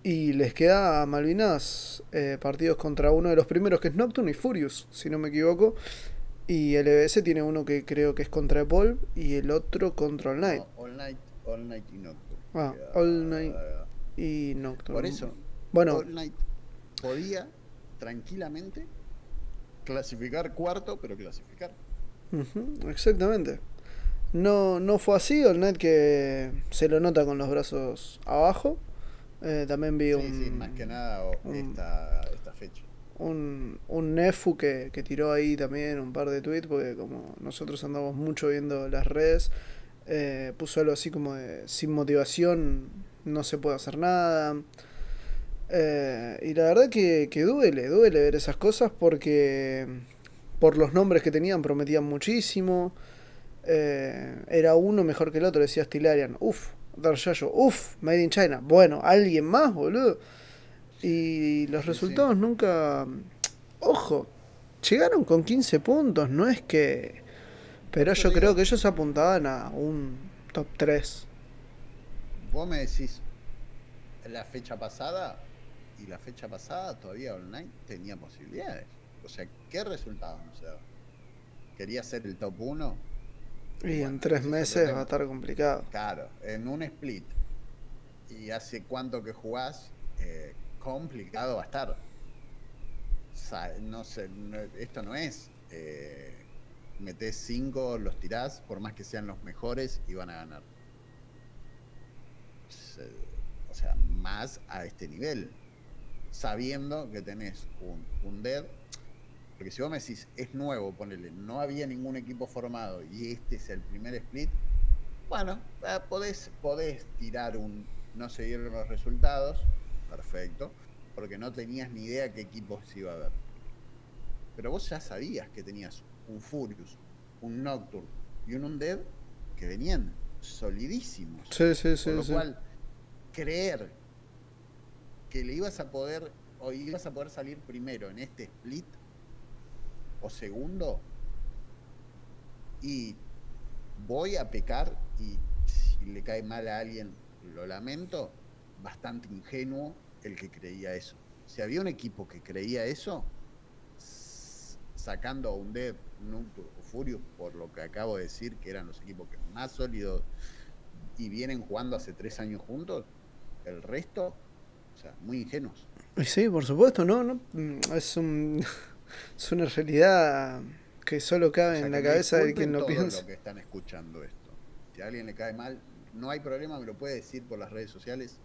Speaker 2: Y les queda a Malvinas eh, partidos contra uno de los primeros, que es Nocturne y Furious, si no me equivoco. Y LBS tiene uno que creo que es contra Evolve y el otro contra All Night.
Speaker 1: No, all Night, All Night y Nocturne.
Speaker 2: Ah, All Night. Y Nocturne.
Speaker 1: Por eso,
Speaker 2: Bueno,
Speaker 1: All Night podía tranquilamente clasificar cuarto, pero clasificar.
Speaker 2: Exactamente. No, no fue así, Night que se lo nota con los brazos abajo. Eh, también vi
Speaker 1: Sí,
Speaker 2: un,
Speaker 1: sí, más que nada
Speaker 2: un-
Speaker 1: esta, esta fecha.
Speaker 2: un, un Nefu que, que tiró ahí también un par de tweets, porque como nosotros andamos mucho viendo las redes, eh, puso algo así como de sin motivación no se puede hacer nada. Eh, y la verdad que, que duele, duele ver esas cosas porque por los nombres que tenían prometían muchísimo. Eh, era uno mejor que el otro, decía Stilarian. Uf, Darjayo, uf, Made in China. Bueno, alguien más, boludo. Y los
Speaker 1: Sí,
Speaker 2: resultados nunca. Ojo, llegaron con 15 puntos, no es que. Pero yo
Speaker 1: digo.
Speaker 2: creo que ellos apuntaban a un top 3.
Speaker 1: Vos me decís la fecha pasada y la fecha pasada todavía online tenía posibilidades. O sea, ¿qué resultados no se daban? ¿Quería ser el top 1?
Speaker 2: Y en tres meses va a estar complicado.
Speaker 1: Claro, en un split. ¿Y hace cuánto que jugás? Eh, complicado va a estar. No sé, no- esto no es. Eh, metés 5, los tirás, por más que sean los mejores, y van a ganar. O sea, más a este nivel. Sabiendo que tenés un, un dead. Porque si vos me decís, es nuevo, ponele, no había ningún equipo formado y este es el primer split, bueno, eh, podés, podés tirar un no seguir los resultados, perfecto, porque no tenías ni idea qué equipos iba a haber. Pero vos ya sabías que tenías un Furious, un Nocturne y un Undead que venían solidísimos.
Speaker 2: Sí, sí, sí.
Speaker 1: Por lo
Speaker 2: sí.
Speaker 1: cual, creer que le ibas a poder, o ibas a poder salir primero en este split, o segundo, y voy a pecar, y si le cae mal a alguien, lo lamento, bastante ingenuo el que creía eso. Si había un equipo que creía eso, sacando a un Nocturne o Furious, por lo que acabo de decir, que eran los equipos que más sólidos y vienen jugando hace tres años juntos, el resto, o sea, muy ingenuos.
Speaker 2: Sí, por supuesto, no, no. mm, Es un es una realidad que solo cabe
Speaker 1: O sea,
Speaker 2: en la cabeza de quien lo piensa.
Speaker 1: los que están escuchando esto. Si a alguien le cae mal, no hay problema, me lo puede decir por las redes sociales.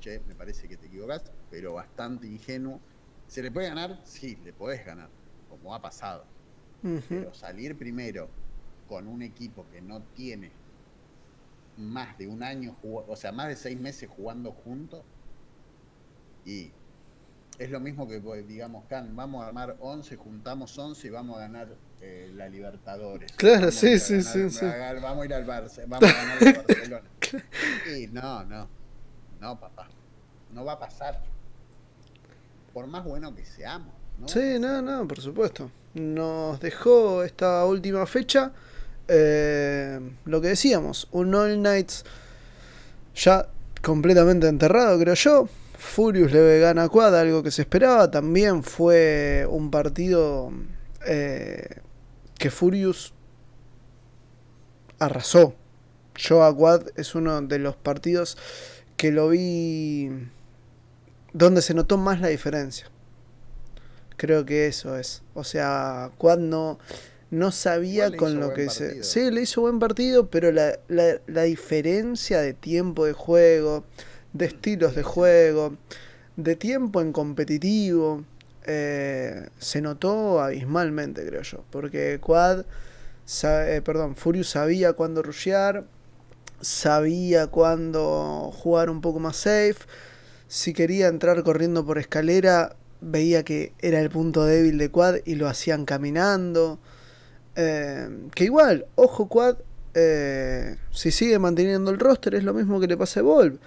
Speaker 1: Che, me parece que te equivocas, pero bastante ingenuo. ¿Se le puede ganar? Sí, le podés ganar, como ha pasado. Pero salir primero con un equipo que no tiene más de un año, o sea, más de seis meses jugando juntos, y es lo mismo que, pues, digamos, Can, vamos a armar 11, juntamos 11 y vamos a ganar eh, la Libertadores.
Speaker 2: Claro,
Speaker 1: Vamos
Speaker 2: sí, sí,
Speaker 1: ganar-
Speaker 2: sí, sí.
Speaker 1: a- Vamos a ir al Barça, vamos a ganar el Barcelona. Y no, no, no, papá, no va a pasar. Por más bueno que seamos. ¿no?
Speaker 2: Sí, no, no, por supuesto. Nos dejó esta última fecha. eh, lo que decíamos, un All Knights ya completamente enterrado, creo yo. Furious le gana a Quad, algo que se esperaba. También fue un partido eh, que Furious arrasó. Yo a Quad es uno de los partidos que lo vi donde se notó más la diferencia. Creo que eso es. O sea, Quad no, no sabía
Speaker 1: Igual
Speaker 2: con lo que se... Sí, le hizo buen partido, pero la, la, la diferencia de tiempo de juego, de estilos de juego, de tiempo en competitivo, eh, se notó abismalmente, creo yo. Porque Quad eh, perdón, Furious sabía cuándo rushear, sabía cuándo jugar un poco más safe. Si quería entrar corriendo por escalera, veía que era el punto débil de Quad y lo hacían caminando. Eh, que igual, ojo Quad, si sigue manteniendo el roster es lo mismo que le pasa a Volv.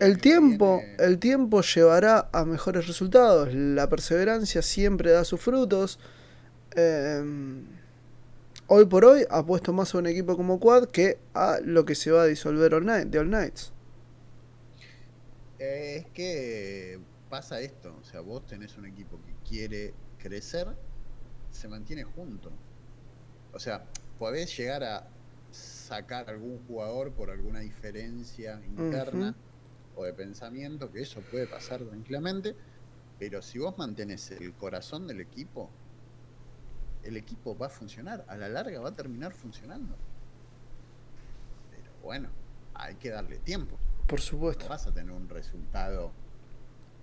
Speaker 2: El tiempo, el tiempo llevará a mejores resultados. La perseverancia siempre da sus frutos. Eh, hoy por hoy apuesto más a un equipo como Quad que a lo que se va a disolver all night, de All Nights.
Speaker 1: es que pasa esto, o sea, vos tenés un equipo que quiere crecer, se mantiene junto. O sea, podés llegar a sacar algún jugador por alguna diferencia interna o de pensamiento, que eso puede pasar tranquilamente, pero si vos mantenés el corazón del equipo, el equipo va a funcionar, a la larga va a terminar funcionando. Pero bueno, hay que darle tiempo.
Speaker 2: Por supuesto.
Speaker 1: vas a tener un resultado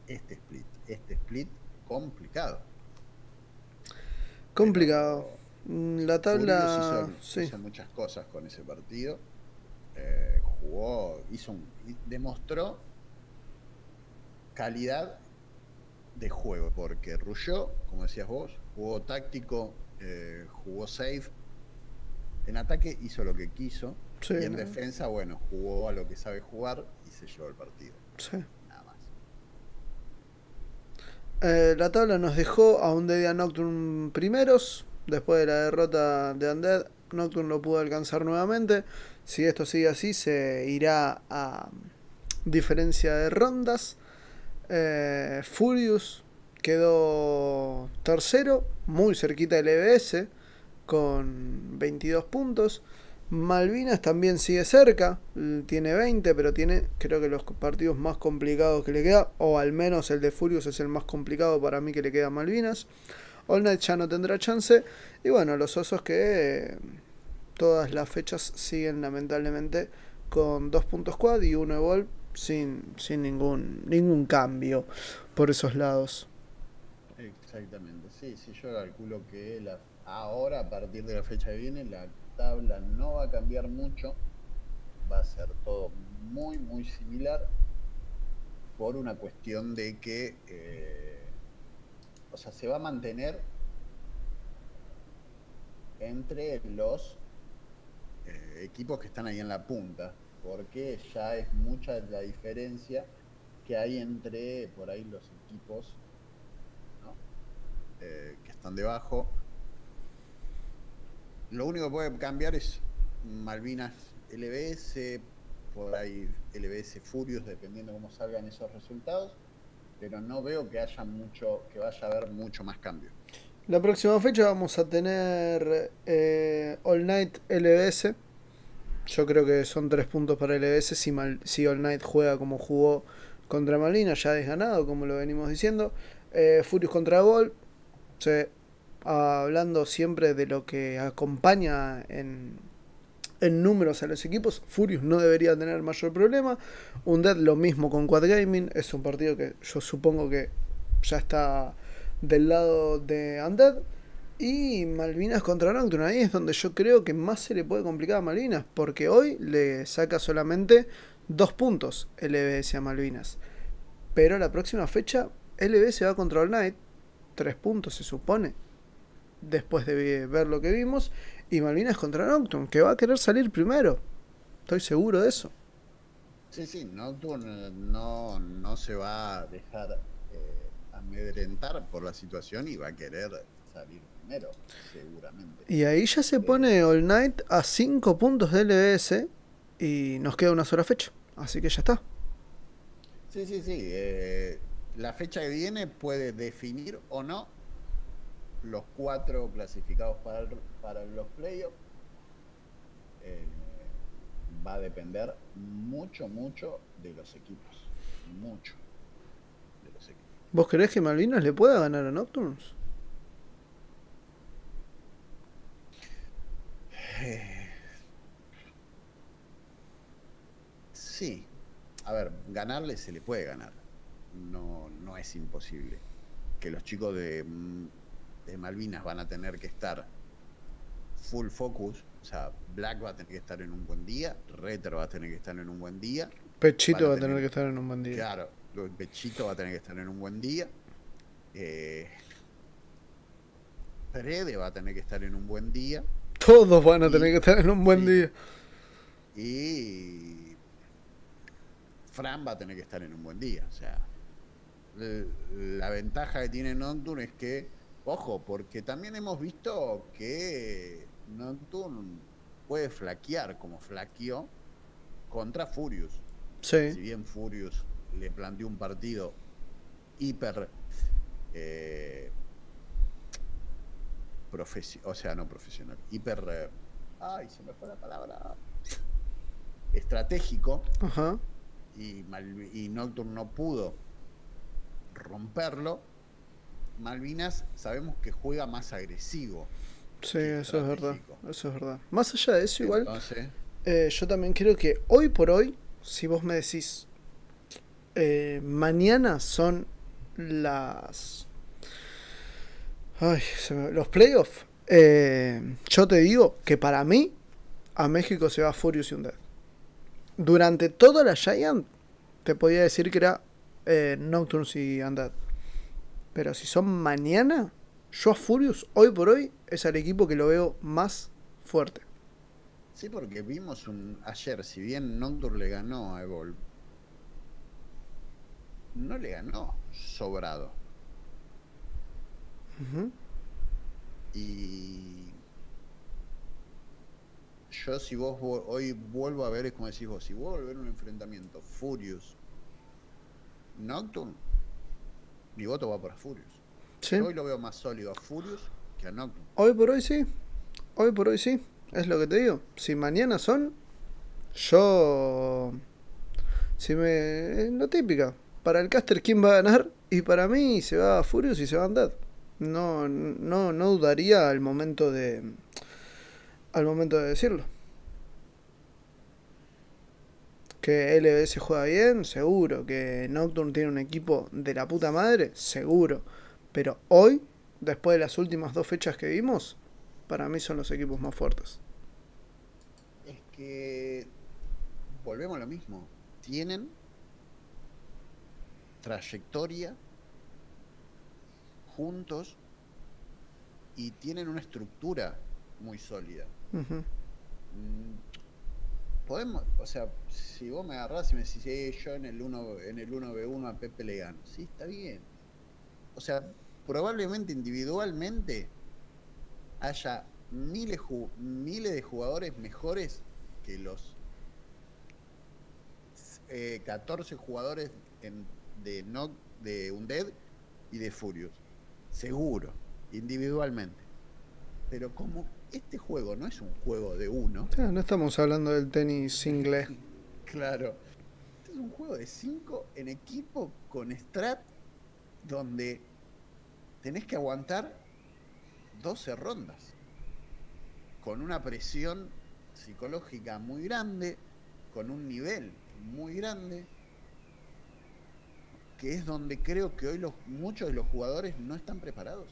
Speaker 1: este split. Este split complicado.
Speaker 2: Complicado. Mm, la tabla.
Speaker 1: Hizo, muchas cosas con ese partido. Eh, jugó, hizo un, demostró calidad de juego, porque Rulló, como decías vos, jugó táctico, eh, jugó safe. En ataque hizo lo que quiso. y en defensa, bueno, jugó a lo que sabe jugar y se llevó el partido.
Speaker 2: Sí. Eh, la tabla nos dejó a un Dead Nocturne primeros. Después de la derrota de Undead, Nocturne lo pudo alcanzar nuevamente. Si esto sigue así, se irá a diferencia de rondas. Eh, Furious quedó tercero, muy cerquita del EBS, con 22 puntos. Malvinas también sigue cerca, tiene 20, pero tiene creo que los partidos más complicados que le queda, o al menos el de Furious es el más complicado para mí que le queda a Malvinas. All Night ya no tendrá chance, y bueno, los osos que todas las fechas siguen lamentablemente con dos puntos quad y uno Evolve sin, sin ningún, ningún cambio por esos lados.
Speaker 1: Exactamente, sí, sí, yo calculo que la, ahora, a partir de la fecha que viene, la tabla no va a cambiar mucho, va a ser todo muy, muy similar por una cuestión de que, eh, o sea, se va a mantener entre los eh, equipos que están ahí en la punta, porque ya es mucha la diferencia que hay entre por ahí los equipos eh, que están debajo lo único que puede cambiar es Malvinas LBS, por ahí LBS Furious, dependiendo cómo salgan esos resultados, pero no veo que haya mucho, que vaya a haber mucho más cambio.
Speaker 2: La próxima fecha vamos a tener eh, All Night LBS. Yo creo que son tres puntos para LBS si, si All Night juega como jugó contra Malvinas, ya desganado, como lo venimos diciendo. Eh, Furious contra Gol. Hablando siempre de lo que acompaña en, en números a los equipos, Furious no debería tener mayor problema. Undead lo mismo con Quad Gaming, es un partido que yo supongo que ya está del lado de Undead. Y Malvinas contra Nocturne, ahí es donde yo creo que más se le puede complicar a Malvinas, porque hoy le saca solamente dos puntos LBS a Malvinas. Pero la próxima fecha, LBS va contra All Night, tres puntos se supone después de ver lo que vimos. Y Malvinas contra Nocturne, que va a querer salir primero. Estoy seguro de eso.
Speaker 1: Sí, sí, Nocturne no, no se va a dejar eh, amedrentar por la situación y va a querer salir primero, seguramente.
Speaker 2: Y ahí ya se pone All Night a 5 puntos de LBS y nos queda una sola fecha. Así que ya está.
Speaker 1: Sí, sí, sí. Eh, la fecha que viene puede definir o no los cuatro clasificados para, para los playoffs, eh, va a depender mucho, mucho de los equipos. Mucho de los equipos.
Speaker 2: ¿Vos creés que Malvinas le pueda ganar a Nocturnes?
Speaker 1: Sí. A ver, ganarle se le puede ganar. No, no es imposible. Que los chicos de mm, de Malvinas van a tener que estar full focus. O sea, Black va a tener que estar en un buen día, Retro va a tener que estar en un buen día.
Speaker 2: Pechito va a tener, que estar en un buen día.
Speaker 1: Claro, Pechito va a tener que estar en un buen día. Eh, Prede va a tener que estar en un buen día.
Speaker 2: Todos van a tener que estar en un buen día.
Speaker 1: Y Fran va a tener que estar en un buen día. O sea, la ventaja que tiene Nocturne es que, ojo, porque también hemos visto que Nocturne puede flaquear como flaqueó contra Furious.
Speaker 2: Sí.
Speaker 1: Si bien Furious le planteó un partido hiper eh, o sea, no profesional, hiper eh, ay, se me fue la palabra estratégico
Speaker 2: Ajá.
Speaker 1: Y, y Nocturne no pudo romperlo, Malvinas sabemos que juega más agresivo.
Speaker 2: Sí, eso es verdad. Eso es verdad. Más allá de eso, igual, eh, yo también creo que hoy por hoy, si vos me decís, eh, mañana son las... Ay, los playoffs. Eh, yo te digo que para mí, a México se va Furious y Undead. Durante toda la Giant, te podía decir que era eh, y Undead. Pero si son mañana, yo a Furious, hoy por hoy, es el equipo que lo veo más fuerte.
Speaker 1: Sí, porque vimos un ayer, si bien Nocturne le ganó a Evolve, no le ganó sobrado. Y yo si vos hoy vuelvo a ver, es como decís vos, si vuelvo a ver un enfrentamiento Furious Nocturne, mi voto va para Furious. Hoy lo veo más sólido a Furious que a Nocturne.
Speaker 2: Hoy por hoy sí. Hoy por hoy sí. Es lo que te digo. Si mañana son, yo. Si me. Lo típica. Para el caster, ¿quién va a ganar? Y para mí se va a Furious y se va a Andad. No, no, no dudaría al momento de. Al momento de decirlo. Que LBS juega bien, seguro. Que Nocturne tiene un equipo de la puta madre, seguro. Pero hoy, después de las últimas dos fechas que vimos, para mí son los equipos más fuertes.
Speaker 1: Es que volvemos a lo mismo. Tienen trayectoria juntos y tienen una estructura muy sólida podemos, o sea, si vos me agarrás y me decís, yo en el 1 en el 1v1 a Pepe le gano, sí, está bien. O sea, probablemente individualmente haya miles, miles de jugadores mejores que los 14 eh, jugadores de, no, de Undead y de Furious. Seguro, individualmente. Pero como este juego no es un juego de uno.
Speaker 2: no estamos hablando del tenis single.
Speaker 1: claro. Este es un juego de cinco en equipo con strat donde tenés que aguantar 12 rondas. Con una presión psicológica muy grande, con un nivel muy grande, que es donde creo que hoy los, muchos de los jugadores no están preparados.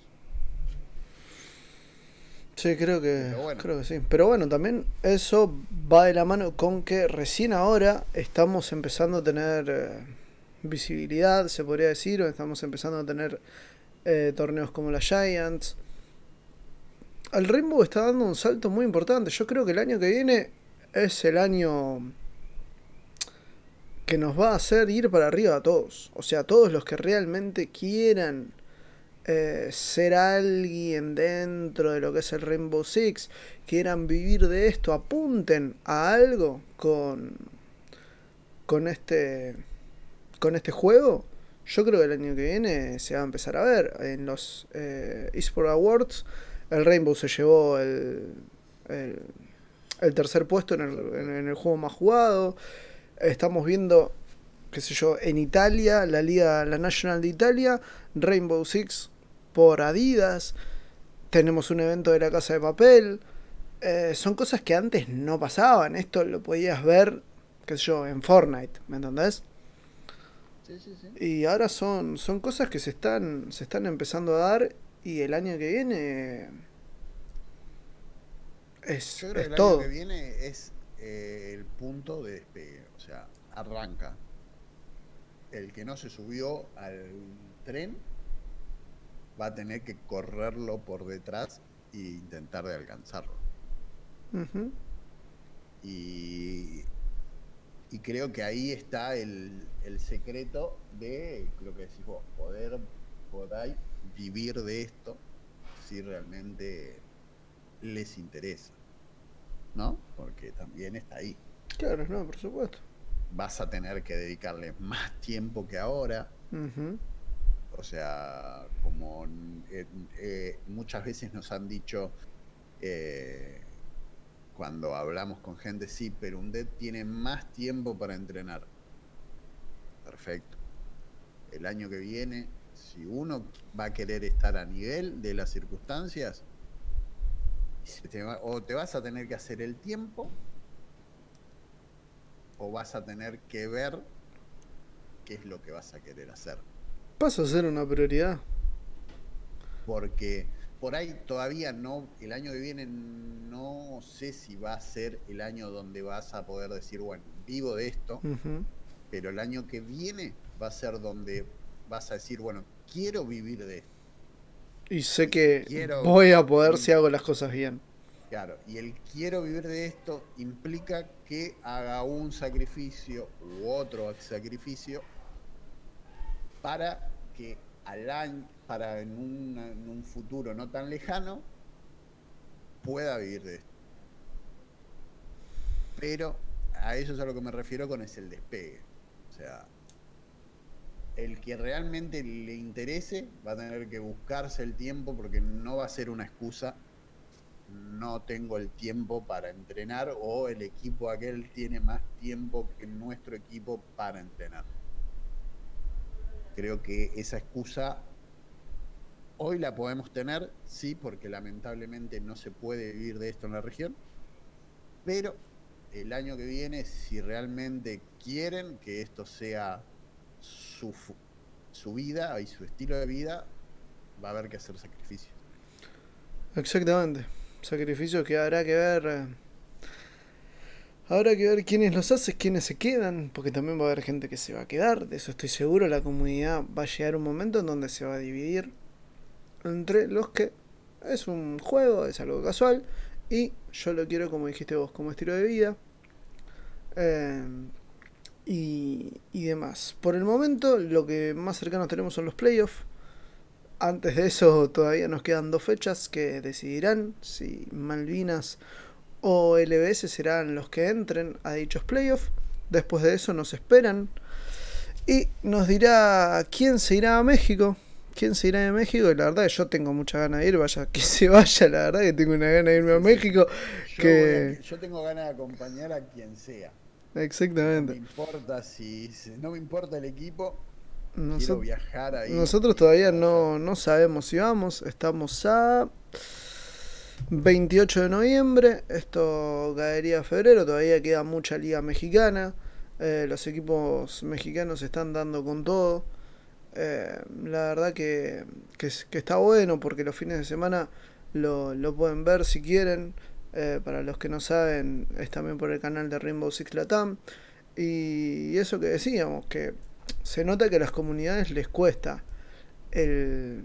Speaker 2: Sí, creo que, creo que sí. Pero bueno, también eso va de la mano con que recién ahora estamos empezando a tener eh, visibilidad, se podría decir, o estamos empezando a tener eh, torneos como la Giants. El Rainbow está dando un salto muy importante. Yo creo que el año que viene es el año que nos va a hacer ir para arriba a todos. O sea, todos los que realmente quieran eh, ser alguien dentro de lo que es el Rainbow Six, quieran vivir de esto, apunten a algo con, con este con este juego, yo creo que el año que viene se va a empezar a ver en los eh, eSport Awards. El Rainbow se llevó el, el, tercer puesto en el, en el juego más jugado. Estamos viendo qué sé yo, en Italia, la Liga, la National de Italia, Rainbow Six por Adidas, tenemos un evento de la Casa de Papel, eh, son cosas que antes no pasaban, esto lo podías ver, qué sé yo, en Fortnite, ¿me entendés? Sí, sí, sí. Y ahora son, son cosas que se están, se están empezando a dar y el año que viene es,
Speaker 1: Yo creo
Speaker 2: es
Speaker 1: que el
Speaker 2: todo.
Speaker 1: año que viene es eh, el punto de despegue. O sea, arranca. El que no se subió al tren va a tener que correrlo por detrás e intentar de alcanzarlo. Y, y creo que ahí está el, el secreto de lo que decís vos, poder, poder vivir de esto si realmente les interesa. ¿No? Porque también está ahí.
Speaker 2: Claro, no, por supuesto.
Speaker 1: Vas a tener que dedicarle más tiempo que ahora. O sea, como eh, eh, muchas veces nos han dicho eh, cuando hablamos con gente, sí, pero un DED tiene más tiempo para entrenar. Perfecto. El año que viene, si uno va a querer estar a nivel de las circunstancias, se te va- o te vas a tener que hacer el tiempo, o vas a tener que ver qué es lo que vas a querer hacer.
Speaker 2: Pasa a ser una prioridad.
Speaker 1: porque por ahí todavía no, el año que viene no sé si va a ser el año donde vas a poder decir, bueno, vivo de esto, pero el año que viene va a ser donde vas a decir, bueno, quiero vivir de esto.
Speaker 2: Y sé que
Speaker 1: Quiero-
Speaker 2: voy a poder si hago las cosas bien.
Speaker 1: Claro, y el quiero vivir de esto implica que haga un sacrificio u otro sacrificio para que al año, para en, una- en un futuro no tan lejano, pueda vivir de esto. Pero a eso es a lo que me refiero con es el despegue. O sea, el que realmente le interese va a tener que buscarse el tiempo porque no va a ser una excusa no tengo el tiempo para entrenar o el equipo aquel tiene más tiempo que nuestro equipo para entrenar. Creo que esa excusa hoy la podemos tener, sí, porque lamentablemente no se puede vivir de esto en la región, pero el año que viene, si realmente quieren que esto sea su, su vida y su estilo de vida, va a haber que hacer sacrificios.
Speaker 2: Exactamente. Sacrificios que habrá que ver. eh, Habrá que ver quiénes los hace, quiénes se quedan, porque también va a haber gente que se va a quedar, de eso estoy seguro. La comunidad va a llegar un momento en donde se va a dividir entre los que es un juego, es algo casual, y yo lo quiero, como dijiste vos, como estilo de vida. eh, y, y demás. Por el momento, lo que más cercano tenemos son los playoffs. Antes de eso todavía nos quedan dos fechas que decidirán si Malvinas o LBS serán los que entren a dichos playoffs. Después de eso nos esperan y nos dirá quién se irá a México. ¿Quién se irá a México? Y la verdad yo tengo mucha ganas de ir, vaya que se vaya, la verdad que tengo una gana de irme a México.
Speaker 1: Yo,
Speaker 2: Que-
Speaker 1: yo tengo ganas de acompañar a quien sea. No me
Speaker 2: Exactamente.
Speaker 1: importa si- no me importa el equipo, quiero
Speaker 2: Nosotros,
Speaker 1: viajar ahí.
Speaker 2: nosotros todavía no, no sabemos si vamos. Estamos a 28 de noviembre. Esto caería a febrero. Todavía queda mucha liga mexicana. Eh, los equipos mexicanos están dando con todo. Eh, la verdad que, que está bueno porque los fines de semana lo, lo pueden ver si quieren. Eh, para los que no saben, es también por el canal de Rainbow Six Latam. Y eso que decíamos, que se nota que a las comunidades les cuesta el,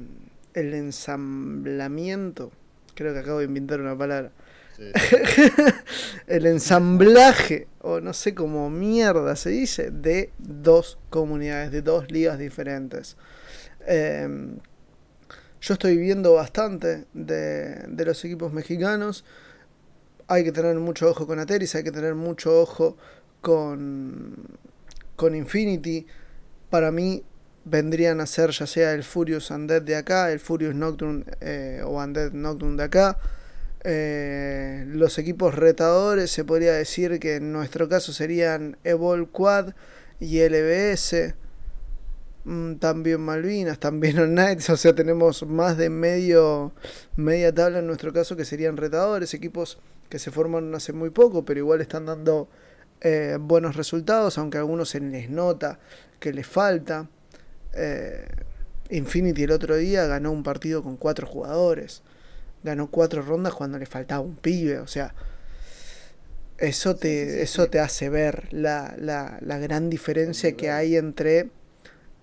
Speaker 2: el ensamblamiento. Creo que acabo de inventar una palabra.
Speaker 1: Sí,
Speaker 2: el ensamblaje, o no sé cómo mierda se dice, de dos comunidades, de dos ligas diferentes. Eh, yo estoy viendo bastante de, de los equipos mexicanos. Hay que tener mucho ojo con Ateris, hay que tener mucho ojo con, con Infinity. Para mí vendrían a ser ya sea el Furious Undead de acá, el Furious Nocturne eh, o Undead Nocturne de acá. Eh, los equipos retadores se podría decir que en nuestro caso serían Evol Quad y LBS. Mm, También Malvinas, también On Knights, o sea, tenemos más de medio media tabla en nuestro caso que serían retadores, equipos que se forman hace muy poco, pero igual están dando eh, buenos resultados, aunque a algunos se les nota que les falta. Eh, Infinity el otro día ganó un partido con cuatro jugadores. ganó cuatro rondas cuando le faltaba un pibe, o sea, eso te, eso te hace ver la, la, la gran diferencia que hay entre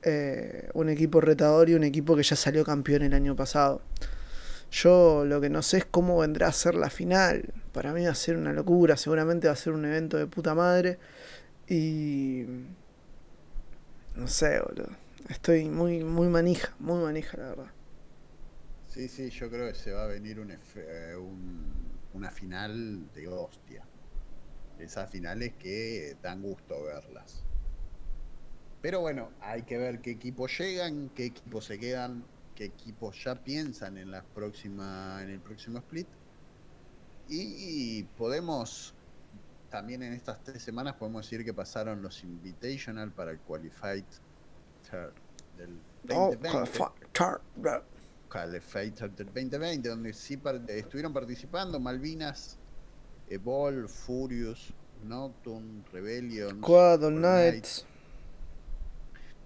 Speaker 2: eh, un equipo retador y un equipo que ya salió campeón el año pasado. Yo lo que no sé es cómo vendrá a ser la final. Para mí va a ser una locura, seguramente va a ser un evento de puta madre. Y... No sé, boludo. Estoy muy, muy manija, muy manija, la verdad.
Speaker 1: Sí, sí, yo creo que se va a venir un, eh, una final de hostia. Esas finales que dan gusto verlas. Pero bueno, hay que ver qué equipos llegan, qué equipos se quedan, qué equipos ya piensan en la próxima, en el próximo split. Y, podemos también en estas tres semanas podemos decir que pasaron los Invitational para el Qualified del 2020. Qualified del 2020, donde sí estuvieron participando Malvinas, Evol, Furious, Nocturne, Rebellion,
Speaker 2: Quad, Knights.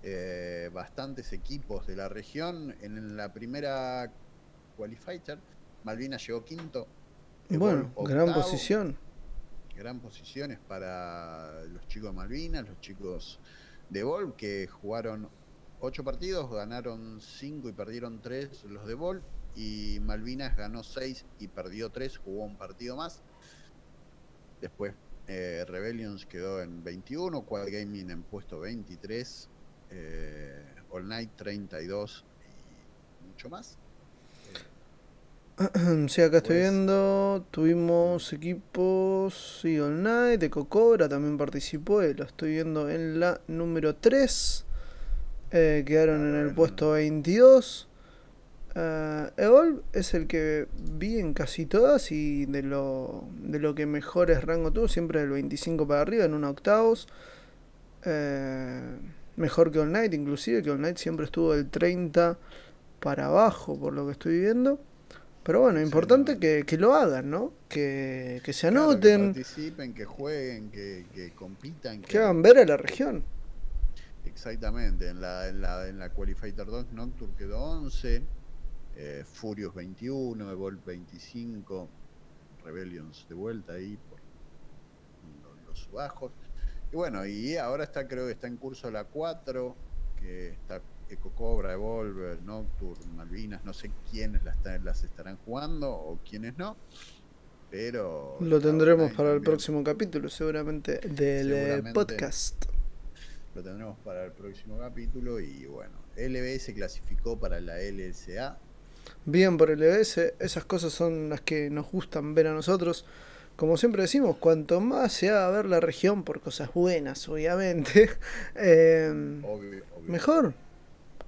Speaker 1: Eh, bastantes equipos de la región. En la primera qualifier, Malvinas llegó quinto.
Speaker 2: Bueno, gran posición.
Speaker 1: Gran posiciones para los chicos de Malvinas, los chicos de Vol, que jugaron ocho partidos, ganaron cinco y perdieron tres los de Vol. Y Malvinas ganó seis y perdió tres, jugó un partido más. Después eh, Rebellions quedó en 21, Quad Gaming en puesto 23, eh, All Night 32 y mucho más.
Speaker 2: Sí, acá estoy pues, viendo. Tuvimos equipos. Sí, All Night. De Cocobra también participó. lo estoy viendo en la número 3. Eh, quedaron en el puesto 22. Uh, Evolve es el que vi en casi todas y de lo, de lo que mejores rango tuvo, siempre del 25 para arriba, en un octavos. Eh, mejor que All Night, inclusive que All Night siempre estuvo del 30 para abajo, por lo que estoy viendo. Pero bueno, importante que, lo hagan, ¿no? Que, se anoten.
Speaker 1: que participen, que jueguen, que, que compitan.
Speaker 2: Que... hagan ver a la región.
Speaker 1: Exactamente, en la, en la, en la Qualifier 2 Nocturne quedó 11, eh, Furious 21, Evolve 25, Rebellions de vuelta ahí por los bajos. Y bueno, y ahora está, creo que está en curso la 4, que está Eco Cobra, Evolver, Nocturne, Malvinas, no sé quiénes las, las estarán jugando o quiénes no. Pero.
Speaker 2: Lo tendremos para el próximo capítulo, seguramente, del eh, podcast.
Speaker 1: Lo tendremos para el próximo capítulo y bueno, LBS clasificó para la LSA.
Speaker 2: Bien por LBS, esas cosas son las que nos gustan ver a nosotros como siempre decimos, cuanto más se haga ver la región por cosas buenas, obviamente, em, mejor.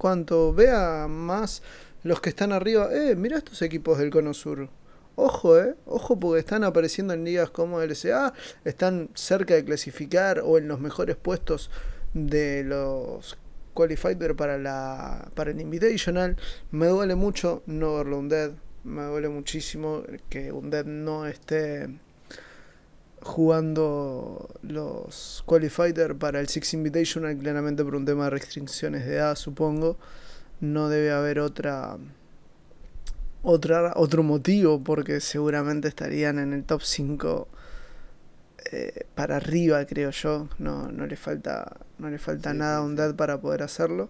Speaker 2: Cuanto vea más los que están arriba, eh, mira estos equipos del Cono Sur. Ojo, eh, ojo porque están apareciendo en ligas como LSA, están cerca de clasificar o en los mejores puestos de los qualifiers para la para el Invitational. Me duele mucho no verlo un dead, me duele muchísimo que un dead no esté jugando los qualifiers para el Six Invitational, claramente por un tema de restricciones de edad, supongo. No debe haber otra, otra otro motivo, porque seguramente estarían en el top 5 eh, para arriba, creo yo. No, no le falta, no le falta nada a un dad para poder hacerlo.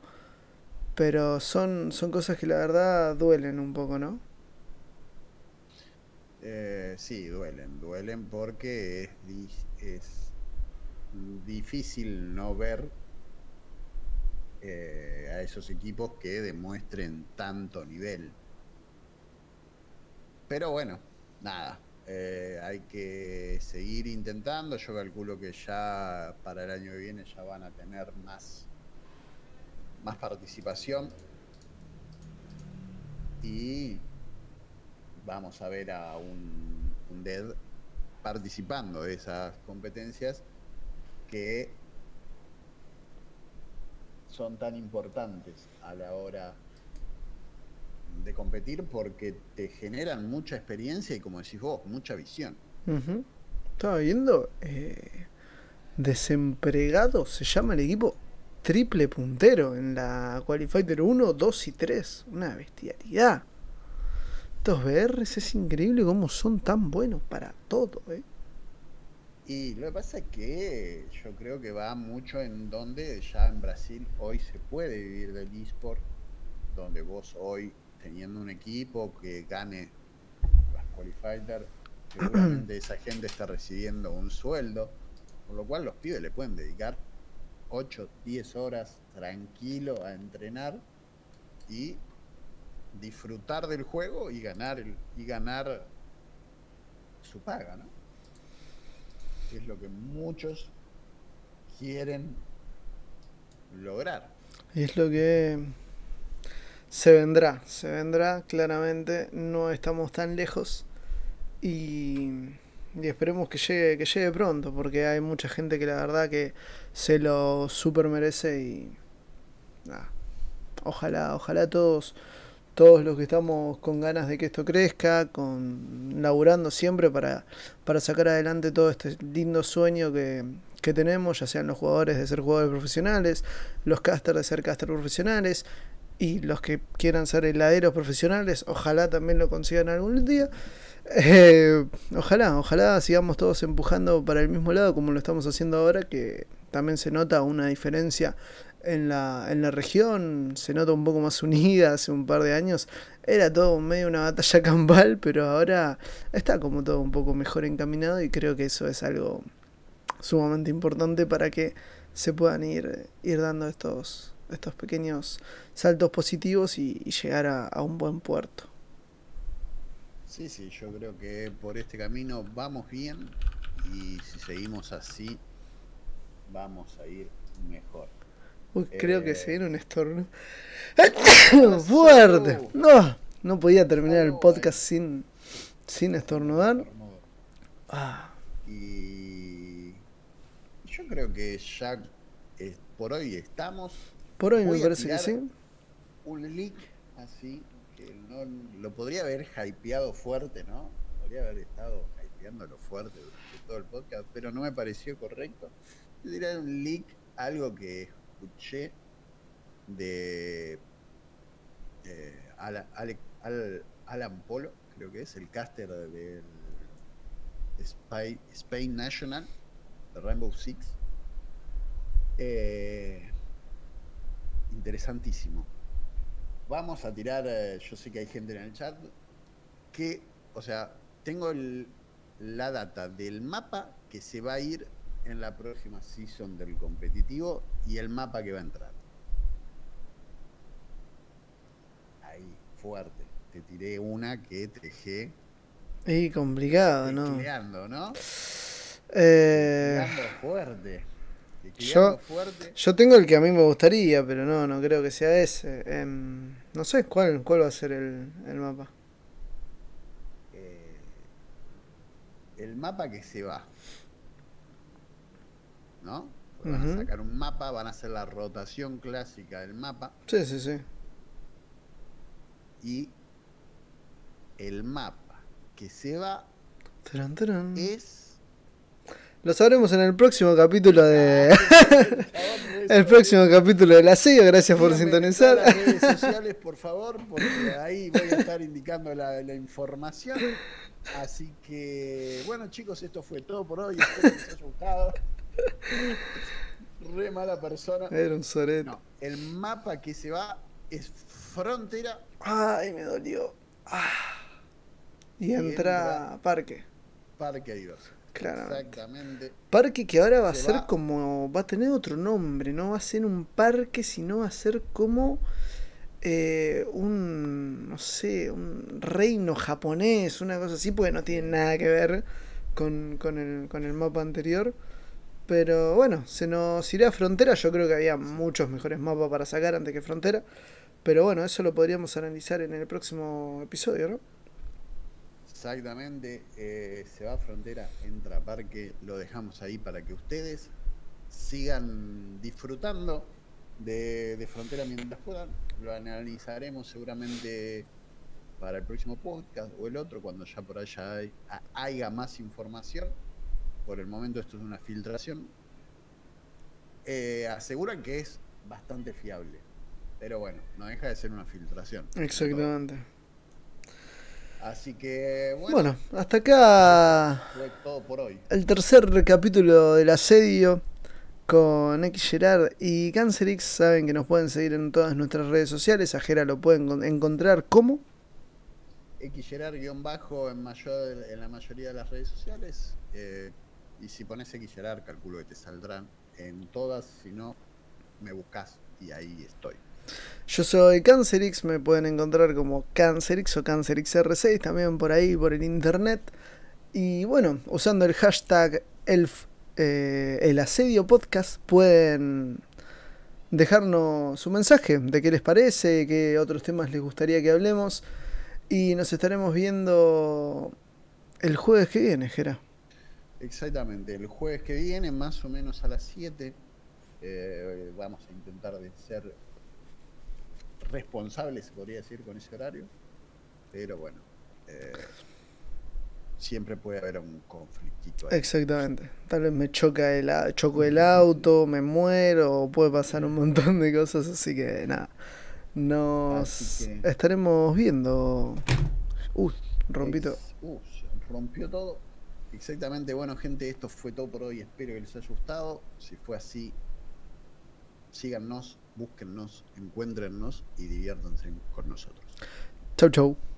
Speaker 2: Pero son, son cosas que la verdad duelen un poco, ¿no?
Speaker 1: Eh, sí, duelen, duelen porque es, difícil no ver eh, a esos equipos que demuestren tanto nivel. Pero bueno, nada, eh, hay que seguir intentando. Yo calculo que ya para el año que viene ya van a tener más, más participación. Y vamos a ver a un, un Dead participando de esas competencias que son tan importantes a la hora de competir porque te generan mucha experiencia y como decís vos, mucha visión.
Speaker 2: Estaba viendo eh, se llama el equipo triple puntero en la Qualifier 1, 2 y 3. Una bestialidad. Estos VRs es increíble cómo son tan buenos para todo, ¿eh?
Speaker 1: Y lo que pasa es que yo creo que va mucho en donde ya en Brasil hoy se puede vivir del eSport, donde vos hoy teniendo un equipo que gane las qualifiers, seguramente esa gente está recibiendo un sueldo, por lo cual los pibes le pueden dedicar 8, 10 horas tranquilo a entrenar y disfrutar del juego y ganar el, y ganar su paga, ¿no? Es lo que muchos quieren lograr.
Speaker 2: Es lo que se vendrá, se vendrá claramente, no estamos tan lejos y, esperemos que llegue, que llegue pronto, porque hay mucha gente que la verdad que se lo super merece y nada, ojalá, ojalá todos todos los que estamos con ganas de que esto crezca, con laburando siempre para, para sacar adelante todo este lindo sueño que, que tenemos, ya sean los jugadores de ser jugadores profesionales, los casters de ser casters profesionales y los que quieran ser heladeros profesionales, ojalá también lo consigan algún día. Eh, ojalá, ojalá sigamos todos empujando para el mismo lado como lo estamos haciendo ahora, que también se nota una diferencia en la, en la región se nota un poco más unida hace un par de años. Era todo medio una batalla campal, pero ahora está como todo un poco mejor encaminado y creo que eso es algo sumamente importante para que se puedan ir, ir dando estos, estos pequeños saltos positivos y, llegar a un buen puerto.
Speaker 1: Sí, sí, yo creo que por este camino vamos bien y si seguimos así vamos a ir mejor.
Speaker 2: Uy, creo que se viene un estornudo. ¡Fuerte! No, no podía terminar el podcast sin, sin estornudar.
Speaker 1: Ah. Y yo creo que ya eh, por hoy estamos.
Speaker 2: Por hoy me parece que sí.
Speaker 1: Un leak así, que no lo podría haber hypeado fuerte, ¿no? Podría haber estado hypeándolo fuerte durante todo el podcast, pero no me pareció correcto. Yo diría un leak, algo que de eh, Alan Polo, creo que es el caster del Spain National de Rainbow Six. Eh, interesantísimo. Vamos a tirar, eh, yo sé que hay gente en el chat que, o sea, tengo la data del mapa que se va a ir en la próxima season del competitivo y el mapa que va a entrar. Ahí, fuerte. Te tiré una que te dejé.
Speaker 2: Y complicado, ¿no?
Speaker 1: ¿no?
Speaker 2: Eh...
Speaker 1: fuerte.
Speaker 2: Yo,
Speaker 1: fuerte.
Speaker 2: yo tengo el que a mí me gustaría, pero no, no creo que sea ese. Eh, no sé, ¿cuál, ¿cuál va a ser el, el mapa?
Speaker 1: Eh, el mapa que se va. ¿No? Van a sacar un mapa, van a hacer la rotación clásica del mapa.
Speaker 2: Sí, sí, sí.
Speaker 1: Y el mapa que se va
Speaker 2: tarán,
Speaker 1: es.
Speaker 2: Lo sabremos en el próximo capítulo de. el próximo capítulo de la SEO. Gracias por sintonizar.
Speaker 1: En las redes sociales, por favor, porque ahí voy a estar indicando la, la información. Así que, bueno, chicos, esto fue todo por hoy. Espero que les haya gustado. Re mala persona.
Speaker 2: Era un sorete.
Speaker 1: No, el mapa que se va es frontera.
Speaker 2: Ay, me dolió. Ah. Y, y entra, entra, Parque.
Speaker 1: Parque diverso.
Speaker 2: Claramente.
Speaker 1: Exactamente.
Speaker 2: Parque que ahora va a ser va... como. Va a tener otro nombre. No va a ser un parque, sino va a ser como. Eh, un. No sé. Un reino japonés. Una cosa así. Porque no tiene nada que ver con, con, el, con el mapa anterior. Pero bueno, se nos irá a Frontera. Yo creo que había muchos mejores mapas para sacar antes que Frontera. Pero bueno, eso lo podríamos analizar en el próximo episodio, ¿no?
Speaker 1: Exactamente. Eh, se va a Frontera, entra a Parque. Lo dejamos ahí para que ustedes sigan disfrutando de, de Frontera mientras puedan. Lo analizaremos seguramente para el próximo podcast o el otro, cuando ya por allá hay, haya más información por el momento esto es una filtración, eh, aseguran que es bastante fiable. Pero bueno, no deja de ser una filtración.
Speaker 2: Exactamente.
Speaker 1: Así que bueno,
Speaker 2: Bueno, hasta acá
Speaker 1: fue todo por hoy.
Speaker 2: el tercer capítulo del asedio con X Gerard y Cancerix. Saben que nos pueden seguir en todas nuestras redes sociales. A lo pueden con- encontrar como.
Speaker 1: Xgerar-bajo en, mayor, en la mayoría de las redes sociales. eh, y si pones Xgerar, calculo que te saldrán en todas. Si no, me buscas y ahí estoy.
Speaker 2: Yo soy Cancerix, me pueden encontrar como Cancerix o CancerixR6 también por ahí, por el internet. Y bueno, usando el hashtag el, eh, pueden dejarnos su mensaje de qué les parece, qué otros temas les gustaría que hablemos. Y nos estaremos viendo el jueves que viene, Jera.
Speaker 1: Exactamente, el jueves que viene, más o menos a las 7, eh, vamos a intentar de ser responsables, se podría decir, con ese horario. Pero bueno, eh, siempre puede haber un conflictito ahí.
Speaker 2: Exactamente. Tal vez me choca el, choco el auto, me muero, puede pasar un montón de cosas, así que nada. Nos
Speaker 1: que-
Speaker 2: estaremos viendo. Uy, rompito.
Speaker 1: Uh, se rompió todo. Exactamente, bueno gente, esto fue todo por hoy. Espero que les haya gustado. Si fue así, síganos, búsquennos, encuéntrennos y diviértanse con nosotros.
Speaker 2: Chau, chau.